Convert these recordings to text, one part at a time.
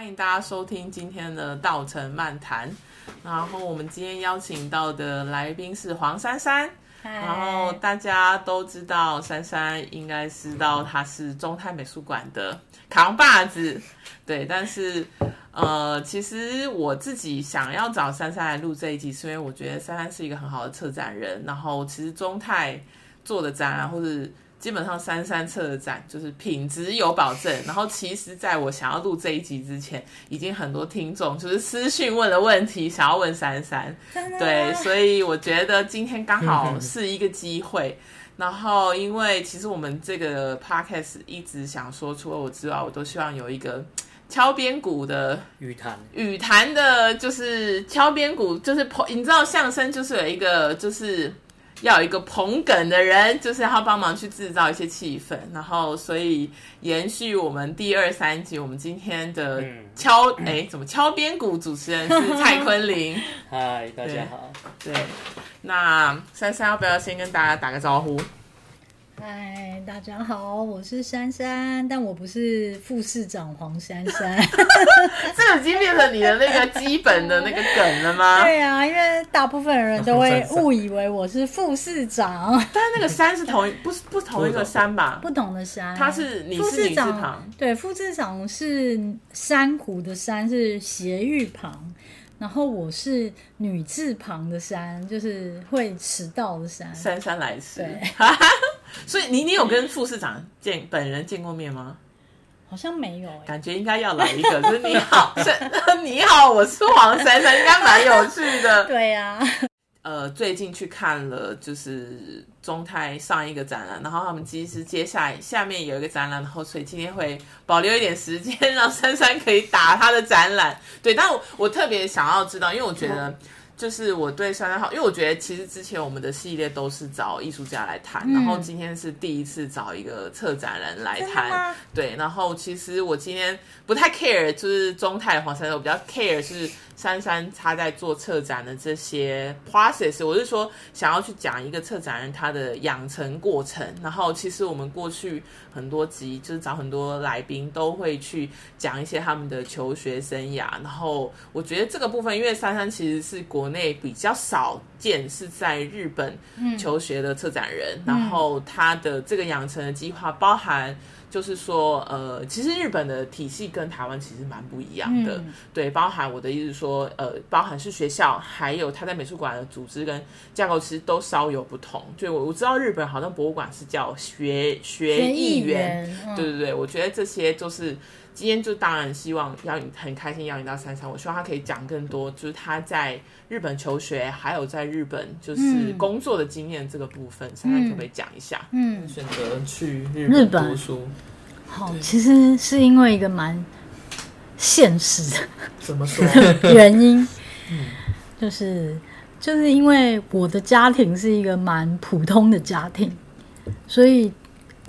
欢迎大家收听今天的稻城漫谈。然后我们今天邀请到的来宾是黄珊珊。然后大家都知道珊珊，应该知道她是中泰美术馆的扛把子。对，但是呃，其实我自己想要找珊珊来录这一集，是因为我觉得珊珊是一个很好的策展人。然后其实中泰做的展览或者。基本上三三策展就是品质有保证，然后其实在我想要录这一集之前，已经很多听众就是私讯问了问题，想要问三三，对，所以我觉得今天刚好是一个机会。然后因为其实我们这个 podcast 一直想说，除了我之外，我都希望有一个敲边鼓的语谈，语谈的，就是敲边鼓，就是你知道相声就是有一个就是。要有一个捧梗的人，就是要帮忙去制造一些气氛，然后所以延续我们第二三集，我们今天的敲 哎、嗯、怎么敲边鼓主持人是蔡坤林。嗨，大家好。对，那珊珊要不要先跟大家打个招呼？嗨，大家好，我是珊珊，但我不是副市长黄珊珊。这已经变成你的那个基本的那个梗了吗？对啊，因为大部分人都会 误以为我是副市长。但是那个山是同一，不是不同一个山吧？不同的山。他是你是女字旁，对，副市长是珊瑚的山，是斜玉旁。然后我是女字旁的珊，就是会迟到的珊。姗姗来迟。对。所以你你有跟副市长见本人见过面吗？好像没有、欸，感觉应该要来一个。就是你好，是你好，我是黄珊珊，应该蛮有趣的。对呀、啊。呃，最近去看了就是中泰上一个展览，然后他们其实接下来下面有一个展览，然后所以今天会保留一点时间让珊珊可以打他的展览。对，但我我特别想要知道，因为我觉得。就是我对珊珊好，因为我觉得其实之前我们的系列都是找艺术家来谈，嗯，然后今天是第一次找一个策展人来谈，对，然后其实我今天不太 care，就是中泰黄珊珊，我比较 care 是。珊珊她在做策展的这些 process，我是说想要去讲一个策展人他的养成过程。然后其实我们过去很多集就是找很多来宾都会去讲一些他们的求学生涯。然后我觉得这个部分，因为珊珊其实是国内比较少见是在日本求学的策展人，嗯、然后他的这个养成的计划包含。就是说，呃，其实日本的体系跟台湾其实蛮不一样的，嗯，对，包含我的意思说，呃，包含是学校，还有他在美术馆的组织跟架构，其实都稍有不同。就我我知道日本好像博物馆是叫学学艺园，嗯，对对对，我觉得这些就是。今天就当然希望邀你，很开心邀你到珊珊，我希望他可以讲更多，就是他在日本求学，还有在日本就是工作的经验这个部分，珊、嗯、珊可不可以讲一下？嗯，选择去日本读书，好，其实是因为一个蛮现实的，怎么说原因？嗯，就是就是因为我的家庭是一个蛮普通的家庭，所以。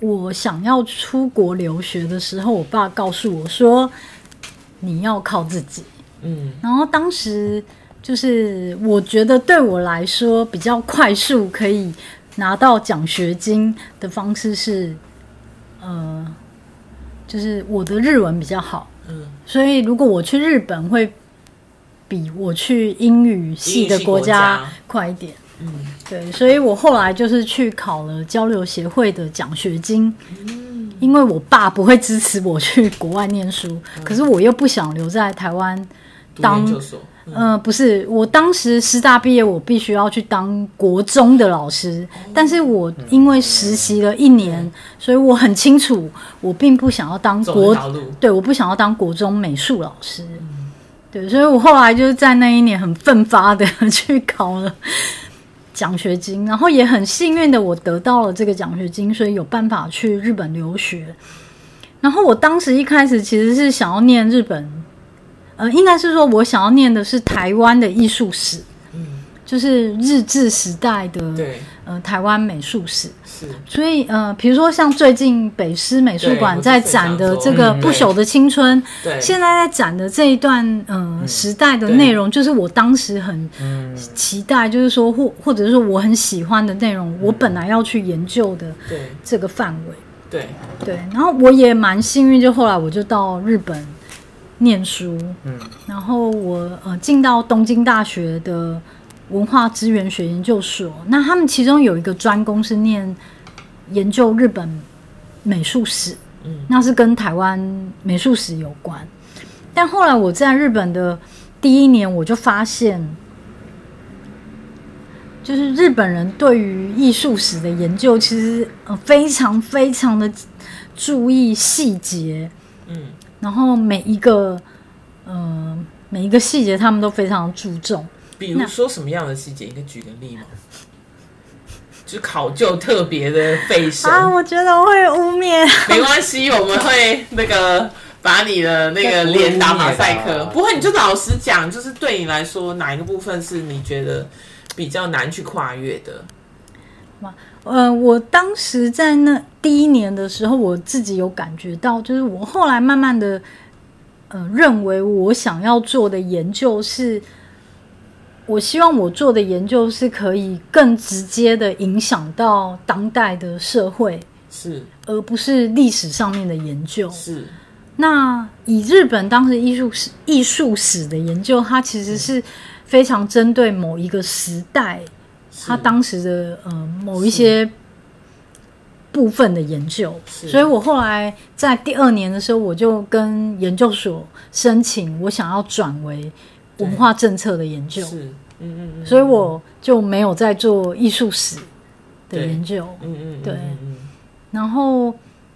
我想要出国留学的时候，我爸告诉我说：“你要靠自己。”嗯，然后当时就是我觉得对我来说比较快速可以拿到奖学金的方式是，呃，就是我的日文比较好，嗯，所以如果我去日本会比我去英语系的国家快一点。嗯，对，所以我后来就是去考了交流协会的奖学金，嗯，因为我爸不会支持我去国外念书，嗯，可是我又不想留在台湾当，嗯，呃，不是，我当时师大毕业，我必须要去当国中的老师，哦，但是我因为实习了一年，嗯，所以我很清楚，我并不想要当国，对，我不想要当国中美术老师，嗯，对，所以我后来就是在那一年很奋发的 去考了。奖学金，然后也很幸运的，我得到了这个奖学金，所以有办法去日本留学。然后我当时一开始其实是想要念日本，呃，应该是说我想要念的是台湾的艺术史，就是日治时代的，对，呃，台湾美术史。是。所以，呃，比如说像最近北师美术馆在展的这个不朽的青春，对，现在在展的这一段，嗯、呃，时代的内容，就是我当时很期待，就是说或或者是说我很喜欢的内容，我本来要去研究的，对。这个范围，对。对，然后我也蛮幸运，就后来我就到日本念书，嗯，然后我呃进到东京大学的文化资源学研究所，那他们其中有一个专攻是念研究日本美术史，嗯，那是跟台湾美术史有关。但后来我在日本的第一年，我就发现，就是日本人对于艺术史的研究，其实呃非常非常的注意细节，嗯。然后每一个，嗯、呃，每一个细节他们都非常注重。比如说什么样的细节？你可以举个例吗？就考究特别的费神啊！我觉得我会污蔑。没关系，我们会那个把你的那个脸打马赛克。不会，你就老实讲，就是对你来说，哪一个部分是你觉得比较难去跨越的？呃，我当时在那第一年的时候，我自己有感觉到，就是我后来慢慢的，呃，认为我想要做的研究是，我希望我做的研究是可以更直接的影响到当代的社会，是，而不是历史上面的研究。是，那以日本当时艺术史艺术史的研究，它其实是非常针对某一个时代。它当时的呃某一些部分的研究，所以我后来在第二年的时候，我就跟研究所申请，我想要转为文化政策的研究。是，嗯嗯嗯，所以我就没有在做艺术史的研究。嗯嗯，对。然后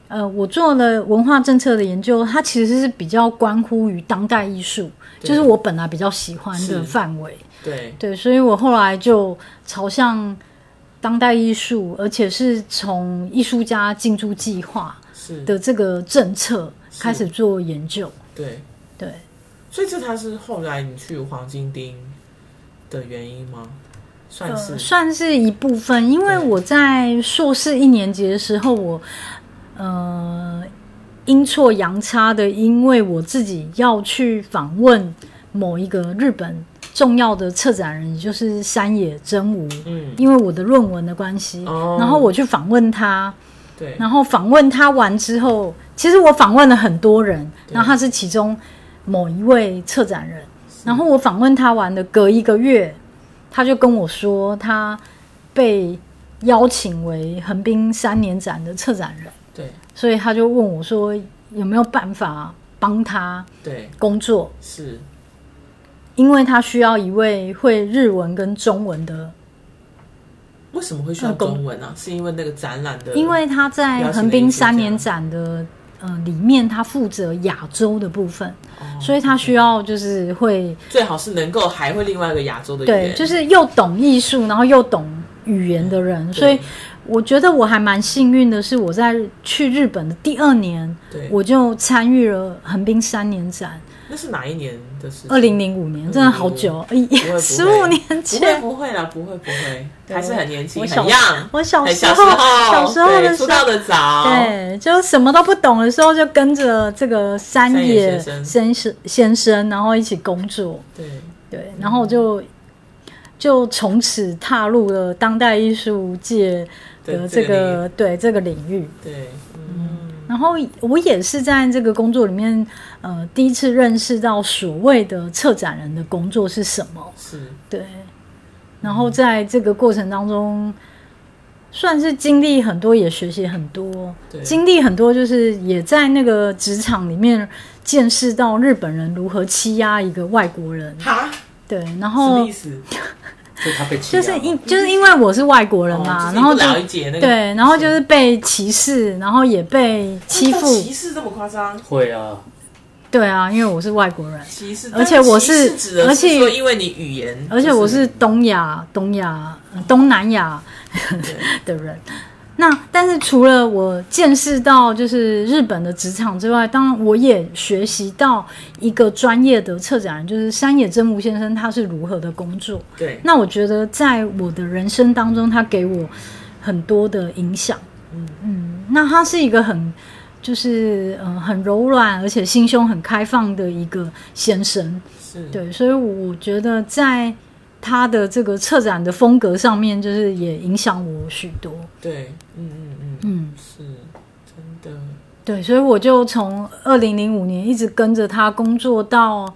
呃，我做了文化政策的研究，它其实是比较关乎于当代艺术，就是我本来比较喜欢的范围。对。对，所以我后来就朝向当代艺术，而且是从艺术家进驻计划的这个政策开始做研究。对。对，所以这才是后来你去黄金町的原因吗？算是、呃、算是一部分，因为我在硕士一年级的时候，我呃阴错阳差的，因为我自己要去访问某一个日本。重要的策展人，也就是山野真吾，嗯，因为我的论文的关系，哦，然后我去访问他，对，然后访问他完之后，其实我访问了很多人，然后他是其中某一位策展人，然后我访问他完的隔一个月，他就跟我说他被邀请为横滨三年展的策展人，对，所以他就问我说有没有办法帮他对工作是。因为他需要一位会日文跟中文的，为什么会需要中文呢、啊？是因为那个展览的，因为他在横滨三年展的呃里面，他负责亚洲的部分、哦，所以他需要就是会最好是能够还会另外一个亚洲的语言，对，就是又懂艺术，然后又懂语言的人。所以我觉得我还蛮幸运的，是我在去日本的第二年，对，我就参与了横滨三年展。那是哪一年的事？二零零五年，真的好久，十五年前。不会，不会啦，不会，不会，还是很年轻，很 young。我小时候，小时候的时候，出道的早，对，就什么都不懂的时候，就跟着这个山野先生先生，然后一起工作。对对，然后就就从此踏入了当代艺术界的这个对这个领域。对。然后我也是在这个工作里面，呃，第一次认识到所谓的策展人的工作是什么。是，对。然后在这个过程当中，算是经历很多，也学习很多。经历很多，就是也在那个职场里面见识到日本人如何欺压一个外国人。哈？对。然后。什么意思？就是因就是因为我是外国人嘛，哦、然后就对，然后就是被歧视，然后也被欺负。歧视这么夸张？会啊，对啊，因为我是外国人，歧视，而且我是，是而且因为你语言，而且我是东亚、东亚、东南亚 的人。那但是除了我见识到就是日本的职场之外，当然我也学习到一个专业的策展人，就是山野真吾先生他是如何的工作。对，那我觉得在我的人生当中，他给我很多的影响。嗯嗯，那他是一个很就是嗯、呃、很柔软，而且心胸很开放的一个先生。是对，所以我觉得在。他的这个策展的风格上面，就是也影响我许多。对，嗯嗯嗯嗯，是真的。对，所以我就从二零零五年一直跟着他工作到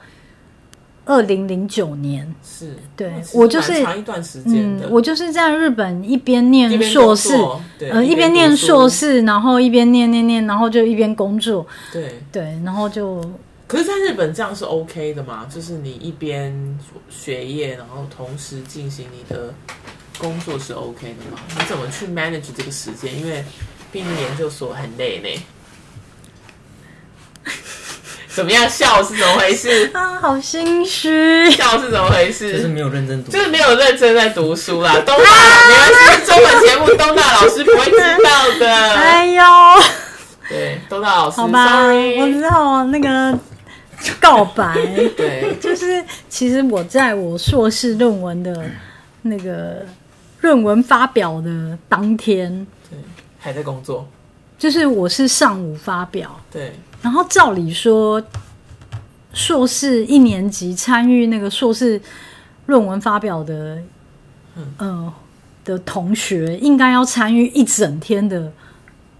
二零零九年。是，对我就是长一段时间、嗯。我就是在日本一边念硕士，呃，一边念硕士，然后一边念念念，然后就一边工作。对对，然后就。可是，在日本这样是 OK 的吗？就是你一边学业，然后同时进行你的工作是 OK 的吗？你怎么去 manage 这个时间？因为毕竟研究所很累呢。怎么样？笑是怎么回事？啊，好心虚。笑是怎么回事？就是没有认真读，就是没有认真在读书啦。东大，没关系，中文节目东大老师不会知道的。哎呦，对，东大老师，好吧，Sorry 我知道那个 告白，对，就是其实我在我硕士论文的那个论文发表的当天，对，还在工作，就是我是上午发表，对。然后照理说，硕士一年级参与那个硕士论文发表的，嗯、呃、的同学，应该要参与一整天的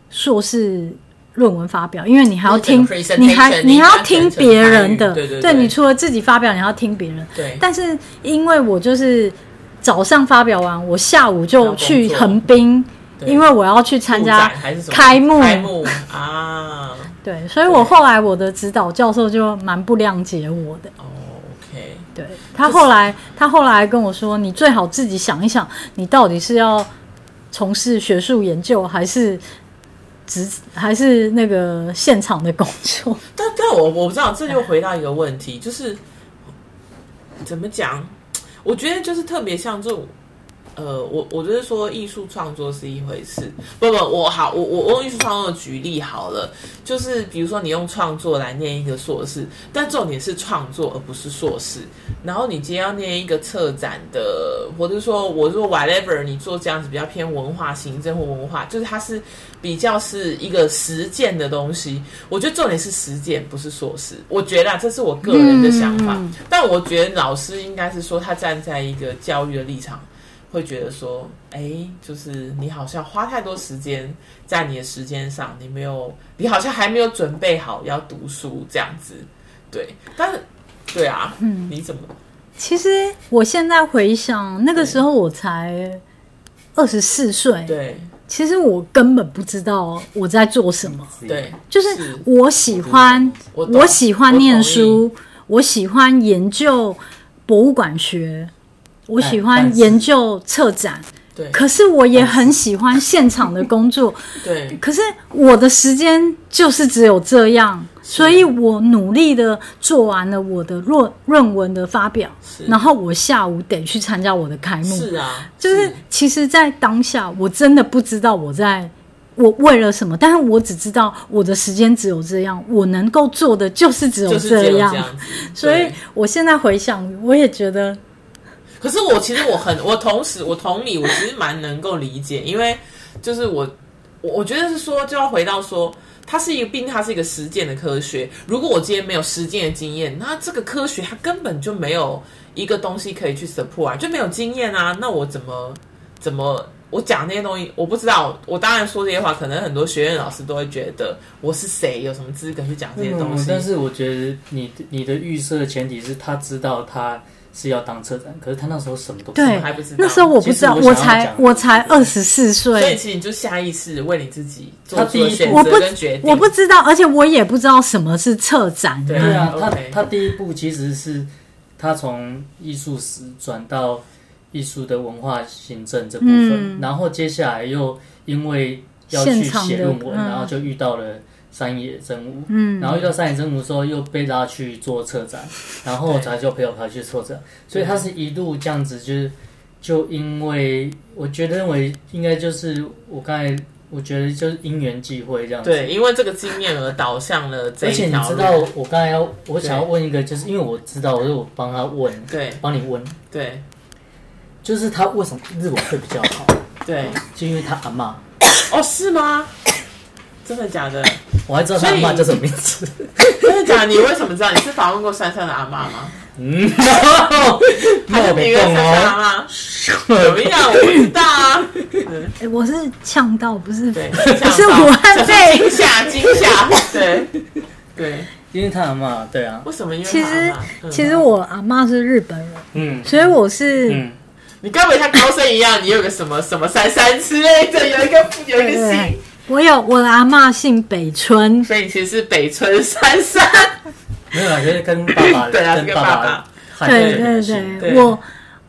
硕士论文发表，因为你还要听，你还你还要听别人的，对对对，对，你除了自己发表，你还要听别人。对。但是因为我就是早上发表完，我下午就去横滨，因为我要去参加开幕，开幕啊。对，所以我后来我的指导教授就蛮不谅解我的。哦，OK，对，他后来他后来跟我说：“你最好自己想一想，你到底是要从事学术研究，还是职还是那个现场的工作？” 但但我我不知道，这就回答一个问题，就是怎么讲？我觉得就是特别像这种。呃，我我就是说艺术创作是一回事，不不，我好，我我用艺术创作举例好了，就是比如说你用创作来念一个硕士，但重点是创作而不是硕士。然后你今天要念一个策展的，或者说我说 whatever，你做这样子比较偏文化行政或文化，就是它是比较是一个实践的东西。我觉得重点是实践，不是硕士。我觉得啊，这是我个人的想法，嗯、但我觉得老师应该是说他站在一个教育的立场。会觉得说，哎，就是你好像花太多时间在你的时间上，你没有，你好像还没有准备好要读书这样子，对。但是，对啊，嗯，你怎么？其实我现在回想，那个时候我才二十四岁，对。其实我根本不知道我在做什么，对。就是我喜欢，我，我喜欢念书，我，我喜欢研究博物馆学。我喜欢研究策展，对，可是我也很喜欢现场的工作，对。可是我的时间就是只有这样，所以我努力的做完了我的论论文的发表，然后我下午得去参加我的开幕，是啊。就是其实，在当下我真的不知道我在我为了什么，但是我只知道我的时间只有这样，我能够做的就是只有这样，就是这样，所以我现在回想，我也觉得。可是我其实我很我同时我同理，我其实蛮能够理解，因为就是我我我觉得是说就要回到说，它是一个，毕竟它是一个实践的科学。如果我今天没有实践的经验，那这个科学它根本就没有一个东西可以去 support，就没有经验啊。那我怎么怎么我讲那些东西，我不知道。我当然说这些话，可能很多学院老师都会觉得我是谁，有什么资格去讲这些东西。但是我觉得你你的预设的前提是他知道他。是要当策展，可是他那时候什么都不对，还不知道。那时候我不知道，我，我才我才二十四岁，所以其实你就下意识为你自己做出选择跟决定。我不，我不知道，而且我也不知道什么是策展。对啊，他他第一步其实是他从艺术史转到艺术的文化行政这部分，嗯，然后接下来又因为要去写论文，然后就遇到了。山野真吾，嗯，然后遇到山野真吾之后，又被拉去做策展，然后才就陪我跑去策展，所以他是一路这样子，就是就因为我觉得认为应该就是我刚才我觉得就是因缘际会这样子，对，因为这个经验而导向了这一条。而且你知道我刚才要我想要问一个，就是因为我知道，我就我帮他问，对，帮你问，对，就是他为什么日文会比较好？对，就因为他阿妈，哦，是吗？真的假的？我还知道他阿妈叫什么名字。真的假的？你为什么知道？你是访问过珊珊的阿妈吗？嗯，他是别人珊珊阿嬷？怎么样？我不知道啊。哎，我是呛到，不是对，不是武汉被惊吓惊吓，对对。因为他阿妈，对啊。为什么？因为其实其实我阿妈是日本人，嗯，所以我是，嗯，你根本像高僧一样，你有个什么什么三三之类的，有一个有一个姓。我有我的阿妈姓北村，所以其实是北村珊珊。没有啊，就是跟爸爸 对啊，跟爸爸。对对对，我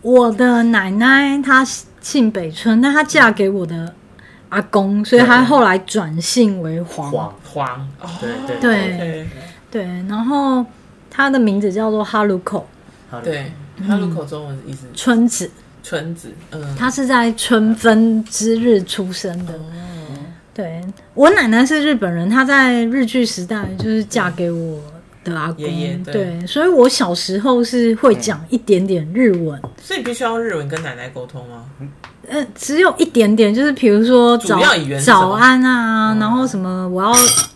我的奶奶她姓北村，但她嫁给我的阿公，所以她后来转姓为黄黄黄。对对对对，然后她的名字叫做哈鲁口。对，哈鲁口中文意思村子。村子，嗯，她是在春分之日出生的。对，我奶奶是日本人，她在日据时代就是嫁给我的阿公，爷爷，对，对，所以我小时候是会讲一点点日文，嗯、所以必须要用日文跟奶奶沟通吗？呃，只有一点点，就是比如说早早安啊，嗯、然后什么我要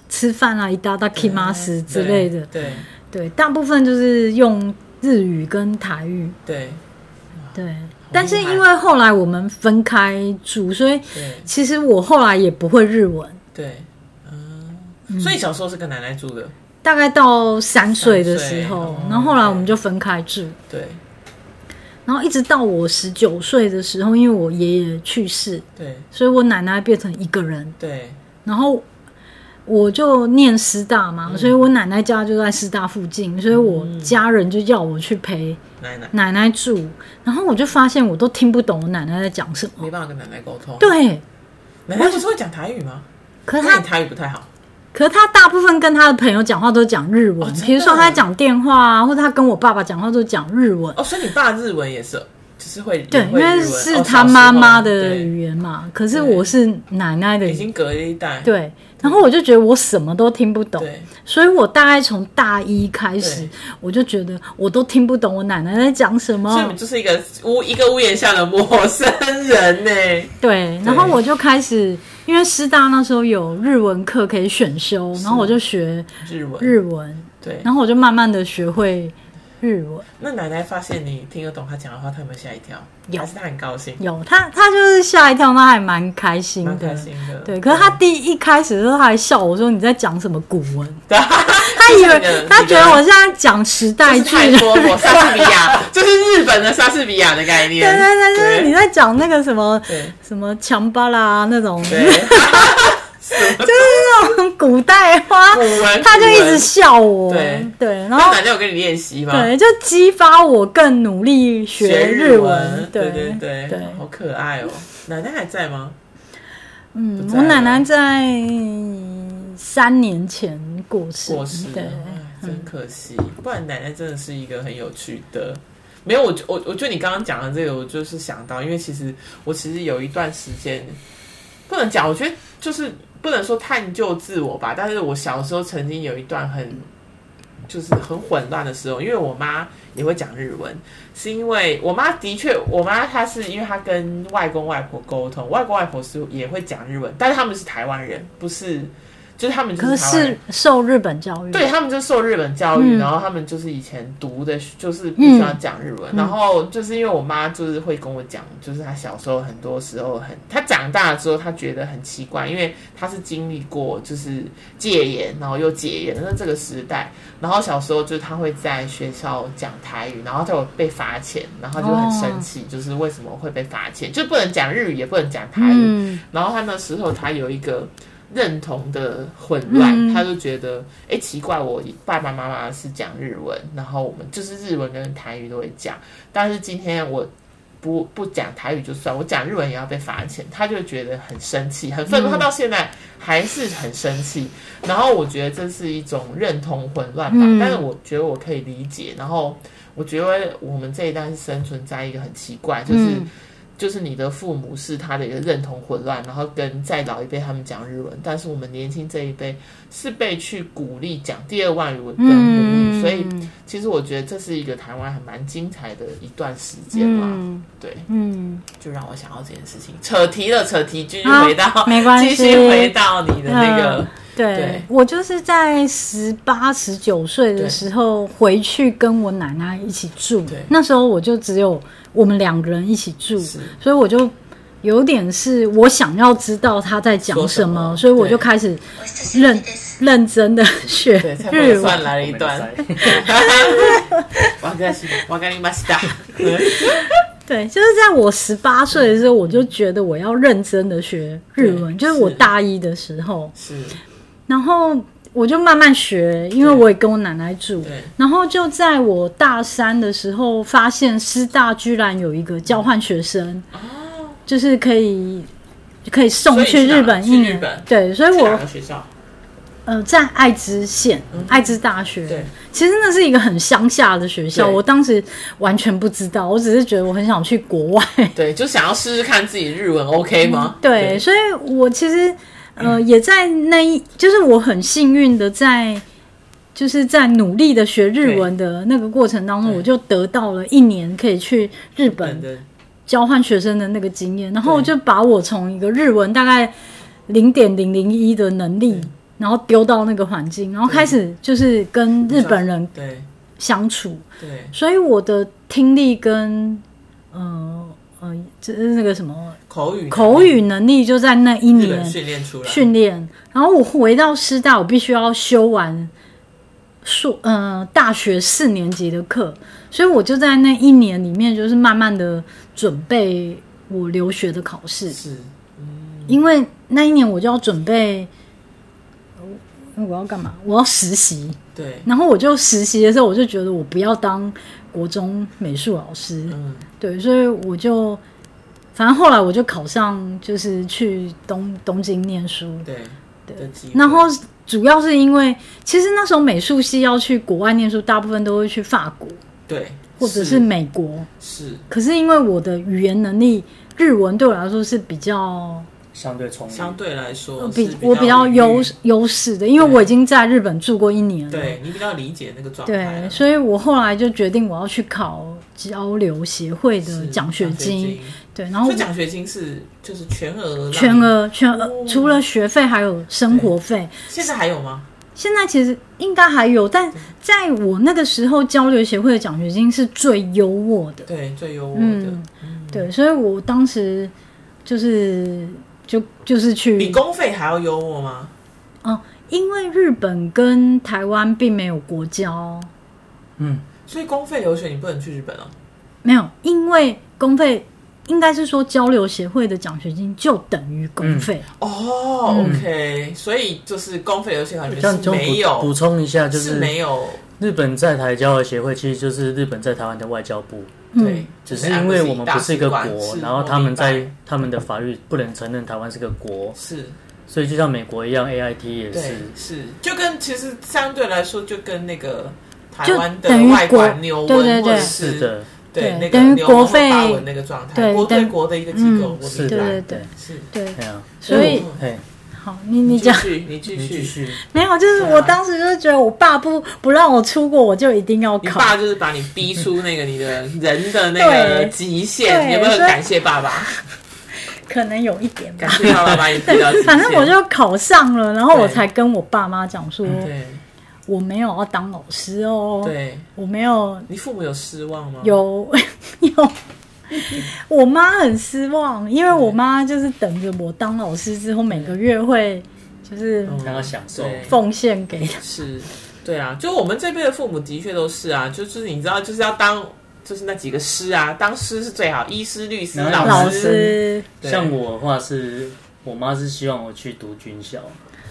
吃饭啊，いただきます之类的，对对，大部分就是用日语跟台语，对对。 但是因为后来我们分开住，所以其实我后来也不会日文。对，嗯，所以小时候是跟奶奶住的，大概到三岁的时候，然后后来我们就分开住。对，然后一直到我十九岁的时候，因为我爷爷去世，对，所以我奶奶变成一个人。对，然后。我就念师大嘛，嗯、所以我奶奶家就在师大附近，所以我家人就要我去陪奶奶。奶奶住，然后我就发现我都听不懂我奶奶在讲什么，没办法跟奶奶沟通。对，奶奶不是会讲台语吗？可是他台语不太好，可是他大部分跟他的朋友讲话都讲日文，比如说他在讲电话啊，或者他跟我爸爸讲话都讲日文。哦，所以你爸日文也是，就是会对，因为是他妈妈的语言嘛。可是我是奶奶的，已经隔了一代，对。然后我就觉得我什么都听不懂，所以我大概从大一开始，我就觉得我都听不懂我奶奶在讲什么。所以你就是一个屋一个屋檐下的陌生人呢。对，然后我就开始，因为师大那时候有日文课可以选修，然后我就学日文，日文，对，然后我就慢慢的学会。日文。那奶奶发现你听得懂他讲的话，他有没有吓一跳？有，还是他很高兴？有，他他就是吓一跳，她还蛮开心的。蛮开心的。对，可是他第一开始的时候，她还笑我说：“你在讲什么古文？” 他以为他觉得我现在讲时代剧，莎士比亚，就是日本的莎士比亚的概念。对对对，就是你在讲那个什么什么强巴拉那种。就是那种古代花，他就一直笑我。对对，然后奶奶有跟你练习吗？对，就激发我更努力学日文。对对对对，好可爱哦！奶奶还在吗？嗯，我奶奶在三年前过世。过世，对，真可惜。不然奶奶真的是一个很有趣的。没有，我我我觉得你刚刚讲的这个，我就是想到，因为其实我其实有一段时间不能讲，我觉得就是。不能说探究自我吧，但是我小时候曾经有一段很，就是很混乱的时候，因为我妈也会讲日文，是因为我妈的确，我妈她是因为她跟外公外婆沟通，外公外婆是也会讲日文，但是他们是台湾人，不是。就是他们就是，是受日本教育，对，他们就受日本教育，嗯、然后他们就是以前读的，就是必须要讲日文。嗯、然后就是因为我妈就是会跟我讲，就是她小时候很多时候很，她长大了之后她觉得很奇怪，因为她是经历过就是戒严，然后又戒严的这个时代，然后小时候就是她会在学校讲台语，然后就被罚钱，然后就很生气，哦、就是为什么会被罚钱，就不能讲日语，也不能讲台语。嗯、然后她那时候她有一个。认同的混乱，他就觉得，哎、欸，奇怪，我爸爸妈妈是讲日文，然后我们就是日文跟台语都会讲，但是今天我不不讲台语就算，我讲日文也要被罚钱，他就觉得很生气，很愤怒，他到现在还是很生气。然后我觉得这是一种认同混乱吧，但是我觉得我可以理解。然后我觉得我们这一代是生存在一个很奇怪，就是。就是你的父母是他的一个认同混乱，然后跟再老一辈他们讲日文，但是我们年轻这一辈是被去鼓励讲第二外语跟母语，嗯、所以其实我觉得这是一个台湾还蛮精彩的一段时间嘛。嗯。对，嗯，就让我想到这件事情，扯题了，扯题，继续回到，啊没关系。继续回到你的那个。嗯对，对。我就是在十八、十九岁的时候回去跟我奶奶一起住。对。那时候我就只有我们两个人一起住，所以我就有点是我想要知道他在讲什么，什么所以我就开始认认真的学日文。算来了一段。我跟你，我跟你马西达。对，就是在我十八岁的时候，我就觉得我要认真的学日文，就是我大一的时候。是，然后我就慢慢学，因为我也跟我奶奶住。然后就在我大三的时候，发现师大居然有一个交换学生，哦，就是可以可以送去日本一年。对，所以我学校？呃在爱知县爱知大学。对，其实那是一个很乡下的学校，我当时完全不知道，我只是觉得我很想去国外。对，就想要试试看自己日文 OK 吗？对，所以我其实呃也在那一，就是我很幸运的在，就是在努力的学日文的那个过程当中，我就得到了一年可以去日本的交换学生的那个经验，然后就把我从一个日文大概零点零零一的能力，然后丢到那个环境，然后开始就是跟日本人对。相处，对。所以我的听力跟呃呃，那个什么口语口语能力就在那一年训练出来，训练，然后我回到师大，我必须要修完硕呃大学四年级的课，所以我就在那一年里面，就是慢慢的准备我留学的考试，是。因为那一年我就要准备，呃我要干嘛？我要实习，对，然后我就实习的时候，我就觉得我不要当国中美术老师，嗯，对，所以我就反正后来我就考上，就是去东东京念书，对对。然后主要是因为，其实那时候美术系要去国外念书，大部分都会去法国对，或者是。美国。是。可是因为我的语言能力，日文对我来说是比较相对充裕，相对来说比是我比较优优，势的，因为我已经在日本住过一年了。对你比较理解那个状态对，所以我后来就决定我要去考交流协会的奖学金。，对，然后所以奖学金是就是全额，全，额全额、哦除了学费还有生活费。现在还有吗？现在其实应该还有，但在我那个时候，交流协会的奖学金是最优渥的。对，最优渥的嗯，对，所以我当时就是就就是去比，公费还要优渥吗？哦，因为日本跟台湾并没有国交，嗯，所以公费留学你不能去日本哦。没有，因为公费应该是说交流协会的奖学金就等于公费。哦嗯，OK，所以就是公费留学感觉是这样就补没有补充一下，就是是没有日本在台交流协会，其实就是日本在台湾的外交部，对嗯，只是因为我们不是一个国，然后他们在他们的法律不能承认台湾是个国，是。所以就像美国一样，AIT 也是。是，就跟其实相对来说，就跟那个台湾的外管国牛对对文或者对是是的，对对那个国费法文那个状态，对国对国的一个机构，嗯是的对对对。是。对，对啊，所以嗯嘿，好，你你继讲。续，你继续。你继续，没有，就是我当时就是觉得我爸不不让我出国，我就一定要考。你爸就是把你逼出那个你的人的那个 极限，你有没有很感谢爸爸？可能有一点吧感。谢爸爸把你逼到。反正我就考上了，然后我才跟我爸妈讲说，对我没有要当老师哦，对，我没有你父母有失望吗？有有，我妈很失望，因为我妈就是等着我当老师之后，每个月会就是嗯让她享受。奉献给她。是，对啊，就我们这辈的父母的确都是啊，就是你知道，就是要当就是那几个师啊，当师是最好，医师、律师、老师。像我的话是，我妈是希望我去读军校。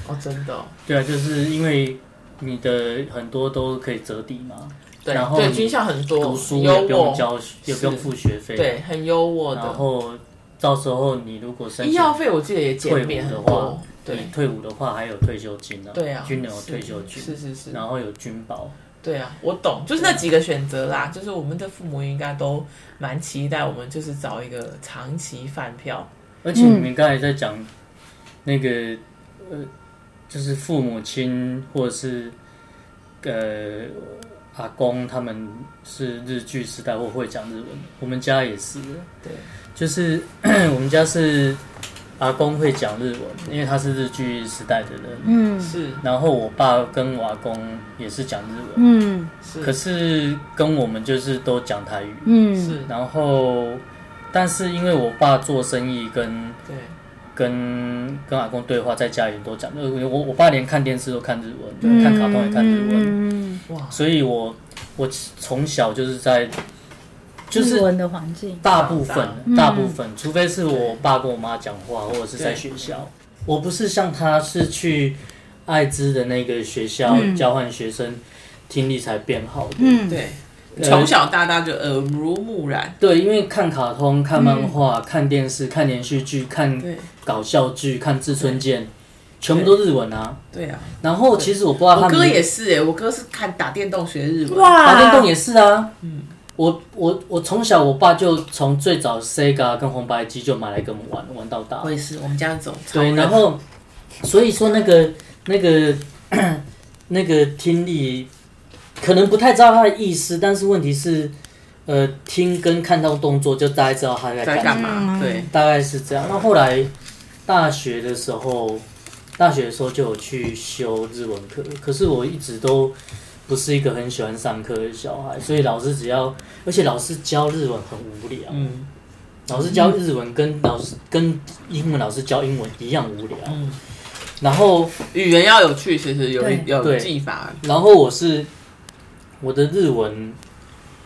哦，真的哦、对啊，就是因为你的很多都可以折抵嘛，对对，然后对军校很多，读书也不用，交，也不用付学费。对，很优渥然。后到时候你如果申请医药费我记得也减免很伍的话多，，对你退伍的话还有退休金啊，对啊，军人有退休金，是是是，然后有军保。对啊，我懂，就是那几个选择啦，就是我们的父母应该都蛮期待我们就是找一个长期饭票，而且你们刚才在讲那个呃，就是父母亲或者是呃阿公他们是日剧时代或会讲日文，我们家也是。对，就是 我们家是阿公会讲日文，因为他是日剧时代的人。嗯，是，然后我爸跟我阿公也是讲日文。嗯，是，可是跟我们就是都讲台语。嗯，是，然后，但是因为我爸做生意跟对。跟跟阿公对话，在家里都讲。我我我爸连看电视都看日文，嗯、看卡通也看日文。嗯、哇！所以我我从小就是在就是日文的环境，大部分大部分，嗯、除非是我爸跟我妈讲话，或者是在学校。我不是像他是去艾滋的那个学校、嗯、交换学生，听力才变好的。嗯，对。从小到大就耳濡目染，对，因为看卡通、看漫画、嗯、看电视、看连续剧、看搞笑剧、看志村健，全部都日文啊。对啊。然后其实我不知道他，我哥也是哎，我哥是看打电动学日文。哇，打电动也是啊。嗯。我我我从小我爸就从最早 Sega 跟红白机就买来跟我们玩，玩到大。我也是，我们家走。对，然后所以说那个那个 那个听力。可能不太知道他的意思，但是问题是，呃，听跟看到动作就大概知道他在干嘛。嘛。对，大概是这样。那后来大学的时候，大学的时候就有去修日文课，可是我一直都不是一个很喜欢上课的小孩，所以老师只要，而且老师教日文很无聊。嗯。老师教日文跟老师跟英文老师教英文一样无聊。嗯。然后语言要有趣，其实有有技法。然后我是。我的日文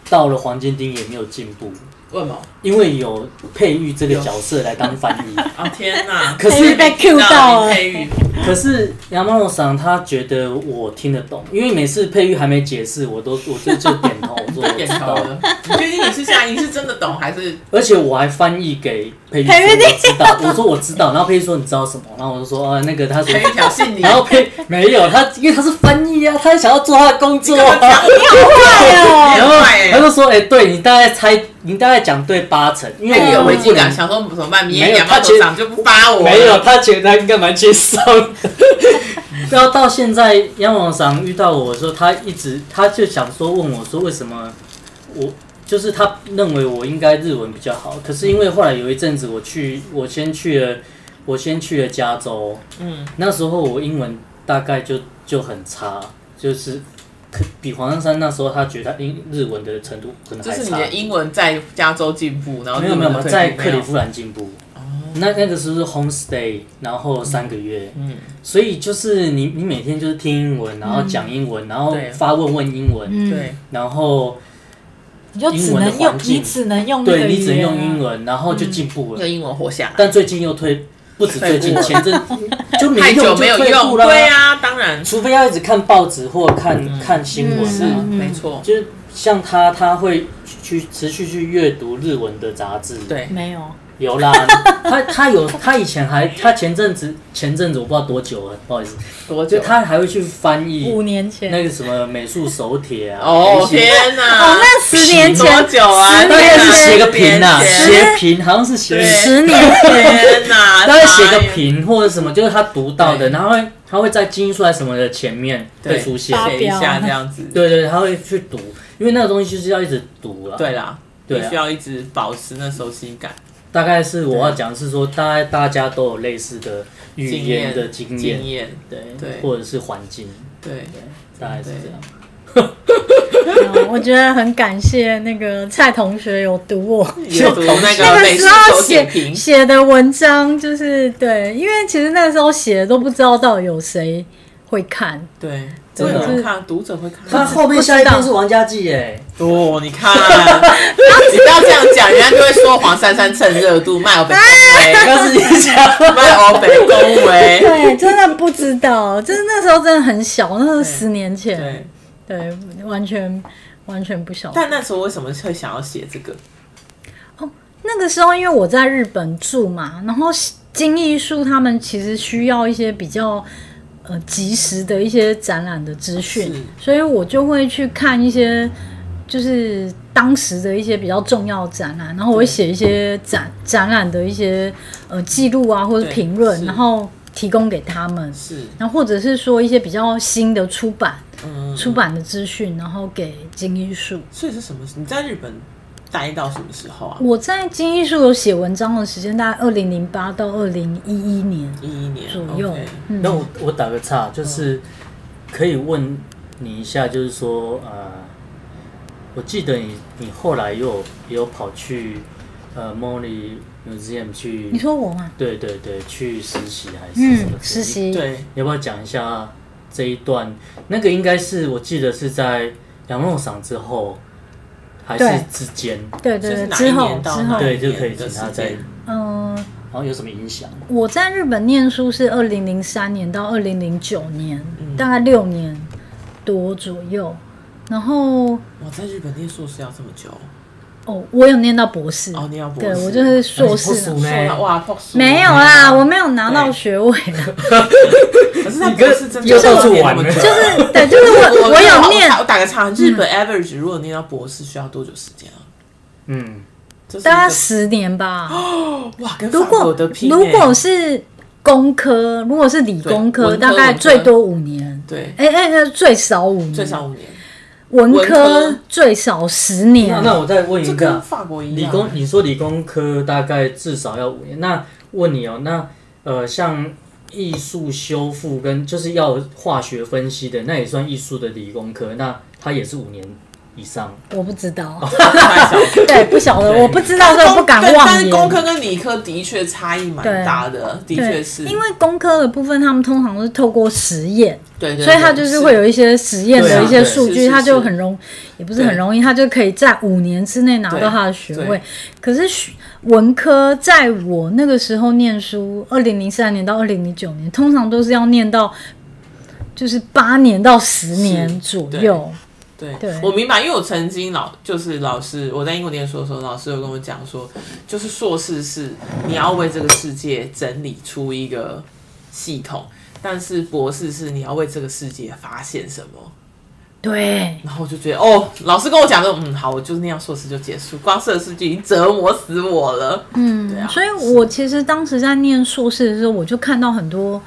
到了黄金顶也没有进步，为什么？因为有佩玉这个角色来当翻译。啊天哪！可是被 Q 到了。佩玉。可是杨曼诺桑他觉得我听得懂，因为每次佩玉还没解释，我都我就就点头，我说点头了。你确定你是下音是真的懂还是？而且我还翻译给佩玉，我知道，我说我知道，然后佩玉说你知道什么？然后我就说啊那个他说佩玉挑衅你，然后佩没有他，因为他是翻译啊，他想要做他的工作。你好坏哦！然后他就说哎，对你大概猜，你大概讲对八成，因为你有危机感，想说怎么办？明天杨曼诺桑就不发我。没有，他觉得他应该蛮接受的。然后到现在，杨网长遇到我的时候，他一直他就想说问我说，为什么我就是他认为我应该日文比较好，可是因为后来有一阵子我去，我先去了，我先去了加州，嗯，那时候我英文大概就就很差，就是比黄珊珊那时候他觉得他英日文的程度可能还差。就是你的英文在加州进步，然后没有没有没有在克里夫兰进步。那那个时候是 home stay，然后三个月，嗯，所以就是你你每天就是听英文，然后讲英文，然后发问问英文，对，然后你就只能用，你只能用，对你只能用英文，然后就进步了，用英文活下来。但最近又退，不止最近，前阵 就太久没有用了，对啊，当然，除非要一直看报纸或看看新闻。是，没错，就是像他他会去持续去阅读日文的杂志，对，没有。有啦，他他有，他以前还，他前阵子前阵子我不知道多久了，不好意思，多久？他还会去翻译五年前那个什么美术手帖啊。哦天哪！哦，那十年前多久啊？大概是写个评呐，写评好像是写十年前呐，大概写个评或者什么，就是他读到的，然后会他会在精算什么的前面会出现写一下这样子。对对，他会去读，因为那个东西就是要一直读了。对啦，对，需要一直保持那熟悉感。大概是我要讲是说，大概大家都有类似的语言的经验，经验对对，或者是环境，对。对，大概是这样。我觉得很感谢那个蔡同学有读我有读那个那个时候写写的文章，就是对，因为其实那时候写的都不知道到底有谁会看，对。真的会看，读者会看。他后面下一篇是王家骥哎，哦，你看，你不要这样讲，人家就会说黄珊珊趁热度卖欧北恭维，要是你讲卖欧北恭维，对，真的不知道，就是那时候真的很小，那是十年前，对，完全完全不晓得。但那时候为什么会想要写这个？哦，那个时候因为我在日本住嘛，然后金艺术他们其实需要一些比较。呃，及时的一些展览的资讯，所以我就会去看一些，就是当时的一些比较重要展览，然后我会写一些展展览的一些呃记录啊，或者评论，然后提供给他们。是，然后或者是说一些比较新的出版，出版的资讯，然后给金艺术。所以是什么？你在日本待到什么时候啊？我在金艺术有写文章的时间，大概二零零八到二零一一年，一一年左右。那我我打个岔，就是可以问你一下，就是说，呃，我记得你你后来又也有跑去呃 Mori Museum 去，你说我吗？对对对，去实习还是什么、嗯、实习？对，要不要讲一下这一段？那个应该是我记得是在杨梦赏之后。还是之间，对对对，之后之后，对就可以请他在，嗯，然后有什么影响？我在日本念书是二零零三年到二零零九年，大概六年多左右。然后我在日本念硕士要这么久？哦，我有念到博士哦，念到博士，对我就是硕士哇，没有啦，我没有拿到学位。可是他博士真的就是完了，就是对，就是我我有念。我打个岔，日本 average 如果念到博士需要多久时间啊？嗯，大概十年吧。哦，哇，跟如果如果是工科，如果是理工科，大概最多五年。对，哎哎，最少五年，最少五年。文科最少十年。那那我再问一个，法国一样。理工，你说理工科大概至少要五年。那问你哦，那呃，像艺术修复跟就是要化学分析的，那也算艺术的理工科，那它也是五年。以上。我不知道，对，不晓得，我不知道，所以不敢妄言。但是工科跟理科的确差异蛮大的，的确是。因为工科的部分，他们通常都是透过实验，对，所以他就是会有一些实验的一些数据，他就很容，也不是很容易，他就可以在五年之内拿到他的学位。可是文科在我那个时候念书，二零零三年到二零零九年，通常都是要念到就是八年到十年左右。对，对我明白，因为我曾经老就是老师，我在英国念书的时候，老师有跟我讲说，就是硕士是你要为这个世界整理出一个系统，但是博士是你要为这个世界发现什么。对，然后我就觉得哦，老师跟我讲说，嗯，好，我就是那样，硕士就结束，光硕士就已经折磨死我了。嗯，对啊，所以我其实当时在念硕士的时候，我就看到很多。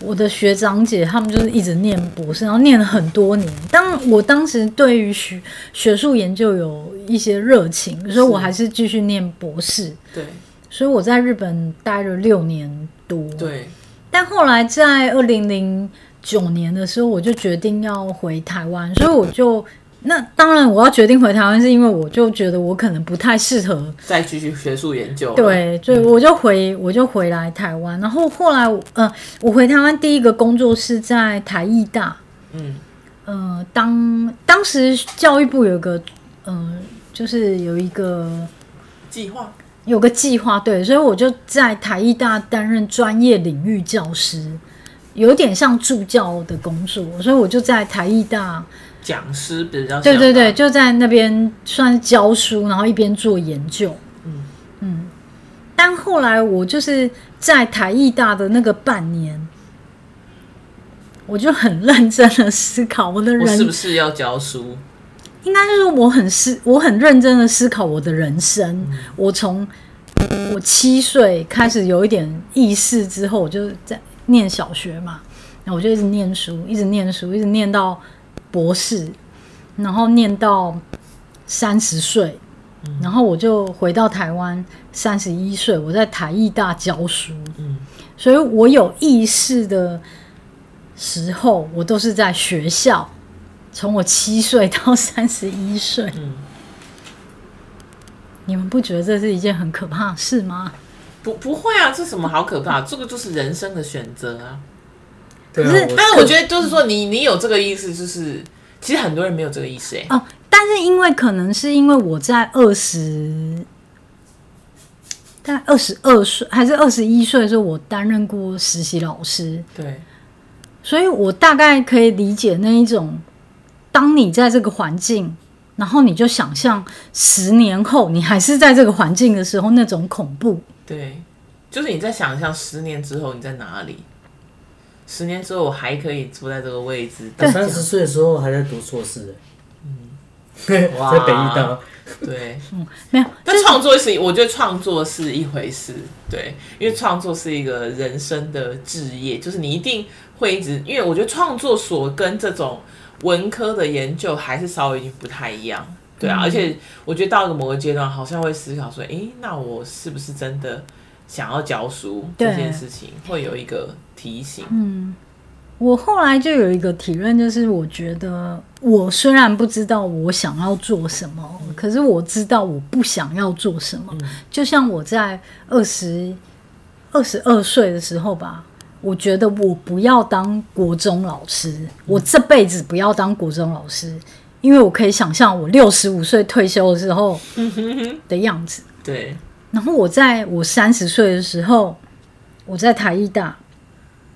我的学长姐他们就是一直念博士，然后念了很多年。当我当时对于学学术研究有一些热情，所以我还是继续念博士。对，所以我在日本待了六年多。对，但后来在二零零九年的时候，我就决定要回台湾，所以我就。那当然，我要决定回台湾，是因为我就觉得我可能不太适合再继续学术研究。对，所以我就回，嗯、我就回来台湾。然后后来，呃，我回台湾第一个工作是在台艺大。嗯，呃，当当时教育部有个，嗯、呃，就是有一个计划，有个计划，对，所以我就在台艺大担任专业领域教师，有点像助教的工作，所以我就在台艺大。讲师比较对对对，就在那边算是教书，然后一边做研究。嗯嗯，但后来我就是在台艺大的那个半年，我就很认真的思考我的人我是不是要教书？应该就是我很思，我很认真的思考我的人生。嗯、我从我七岁开始有一点意识之后，我就在念小学嘛，然后我就一直念书，一直念书，一直念到。博士，然后念到三十岁，嗯、然后我就回到台湾。三十一岁，我在台艺大教书。嗯，所以我有意识的时候，我都是在学校。从我七岁到 三十一岁，嗯，你们不觉得这是一件很可怕的事吗？不，不会啊，这什么好可怕？这个就是人生的选择啊。可是，但是我觉得就是说你，你你有这个意思，就是其实很多人没有这个意思哎。哦，但是因为可能是因为我在二十，大概二十二岁还是二十一岁的时候，我担任过实习老师。对，所以我大概可以理解那一种，当你在这个环境，然后你就想象十年后你还是在这个环境的时候，那种恐怖。对，就是你在想象十年之后你在哪里。十年之后，我还可以坐在这个位置。三十岁的时候还在读硕士，嗯，在北艺大。对，嗯，没有。但创作是，我觉得创作是一回事，对，因为创作是一个人生的置业，就是你一定会一直，因为我觉得创作所跟这种文科的研究还是稍微已经不太一样，对啊，嗯、而且我觉得到了某个阶段，好像会思考说，诶，那我是不是真的想要教书这件事情，会有一个提醒，嗯。我后来就有一个体认，就是我觉得我虽然不知道我想要做什么，可是我知道我不想要做什么。就像我在二十二十二岁的时候吧，我觉得我不要当国中老师，我这辈子不要当国中老师，因为我可以想象我六十五岁退休的时候 的样子。对。然后我在我三十岁的时候，我在台艺大，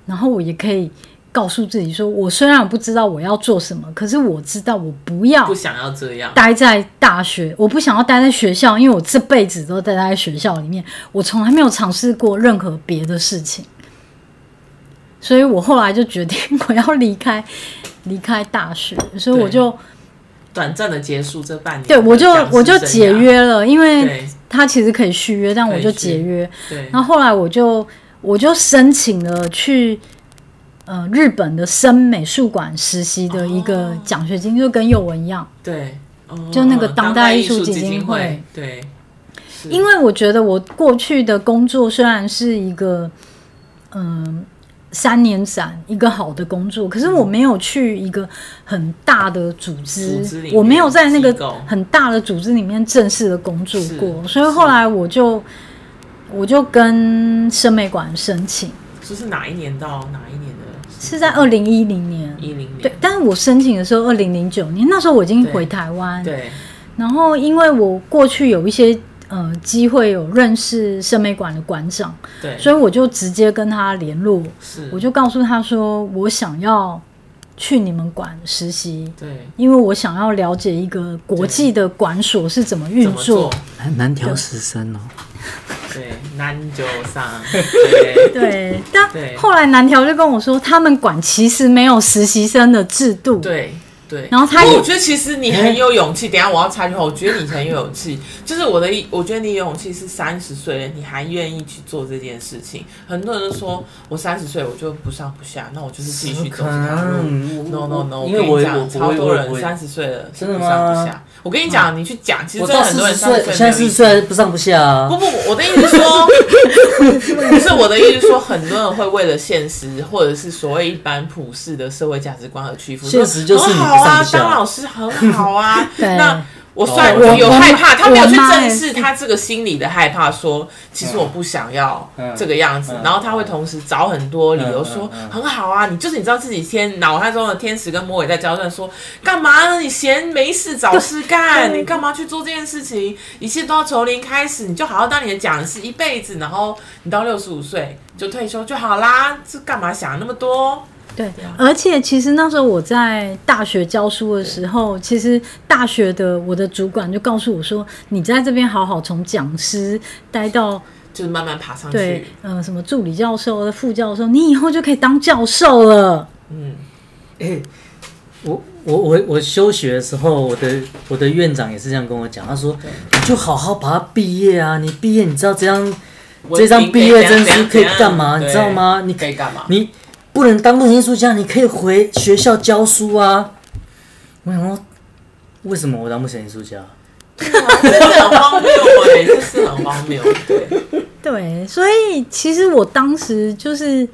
然后我也可以。告诉自己说，我虽然我不知道我要做什么，可是我知道我不要不想要这样。待在大学，我不想要待在学校，因为我这辈子都待在学校里面，我从来没有尝试过任何别的事情，所以我后来就决定我要离开离开大学，所以我就短暂的结束这半年，对我就我就解约了，因为他其实可以续约，但我就解约，对，然后后来我就我就申请了去。呃，日本的森美术馆实习的一个奖学金，哦、就跟佑文一样，对，哦、就那个当代艺术基金会，对。因为我觉得我过去的工作虽然是一个嗯、呃、三年展一个好的工作，可是我没有去一个很大的组织，组织我没有在那个很大的组织里面正式的工作过，所以后来我就我就跟生美馆申请，这是哪一年到哪一年的？是在二零一零年，一零年。对，但是我申请的时候二零零九年，那时候我已经回台湾，对。然后因为我过去有一些呃机会有认识森美馆的馆长，对，所以我就直接跟他联络，是，我就告诉他说我想要去你们馆实习，对，因为我想要了解一个国际的馆所是怎么运作，南条十三哦。对，南九上，对，对，但后来南条就跟我说，他们馆其实没有实习生的制度，对。对，然后他也，我觉得其实你很有勇气。等下我要插句话，我觉得你很有勇气。就是我的，我觉得你有勇气是三十岁了，你还愿意去做这件事情。很多人都说我三十岁我就不上不下，那我就是继续走这条路。No No No，因为我跟你讲，超多人三十岁了不上不下。我跟你讲，你去讲，其实真的很多人三十岁，三十岁不上不下。不不，我的意思是说，不是我的意思是说，很多人会为了现实或者是所谓一般普世的社会价值观而屈服。现实就是你。啊，当老师很好啊。对那我算我有害怕，他没有去正视他这个心理的害怕，说其实我不想要这个样子。然后他会同时找很多理由说很好啊，你就是你知道自己天脑海中的天使跟魔鬼在交战，说干嘛呢？你闲没事找事干，你干嘛去做这件事情？一切都要从零开始，你就好好当你的讲师一辈子，然后你到六十五岁就退休就好啦。这干嘛想那么多？对，而且其实那时候我在大学教书的时候，其实大学的我的主管就告诉我说：“你在这边好好从讲师待到，就是慢慢爬上去。对，嗯、呃，什么助理教授、副教授，你以后就可以当教授了。”嗯，哎、欸，我我我我休学的时候，我的我的院长也是这样跟我讲，他说：“你就好好把它毕业啊，你毕业你知道这样这张毕业证书可以干嘛？你知道吗？你可以干嘛？你。”不能当论艺术家，你可以回学校教书啊！我想说，为什么我当不成艺术家？真的很荒谬哎，这是很荒谬。对对，所以其实我当时就是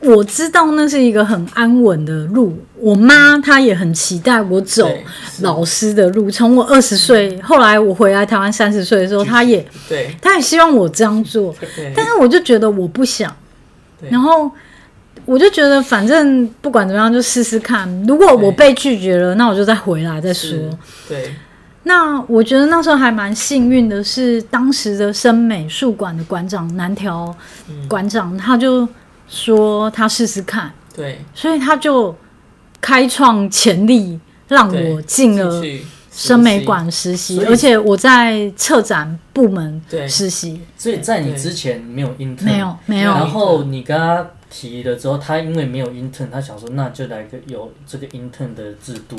我知道那是一个很安稳的路。我妈她也很期待我走老师的路。从我二十岁，后来我回来台湾三十岁的时候，她也对，她也希望我这样做。但是我就觉得我不想，然后。我就觉得，反正不管怎么样，就试试看。如果我被拒绝了，那我就再回来再说。对。那我觉得那时候还蛮幸运的，是当时的森美术馆的馆长南条馆长，他就说他试试看。对。所以他就开创潜力，让我进了生美馆实习，而且我在策展部门实习。所以在你之前没有 intern，没有没有。然后你跟他。提了之后，他因为没有 intern，他想说那就来个有这个 intern 的制度。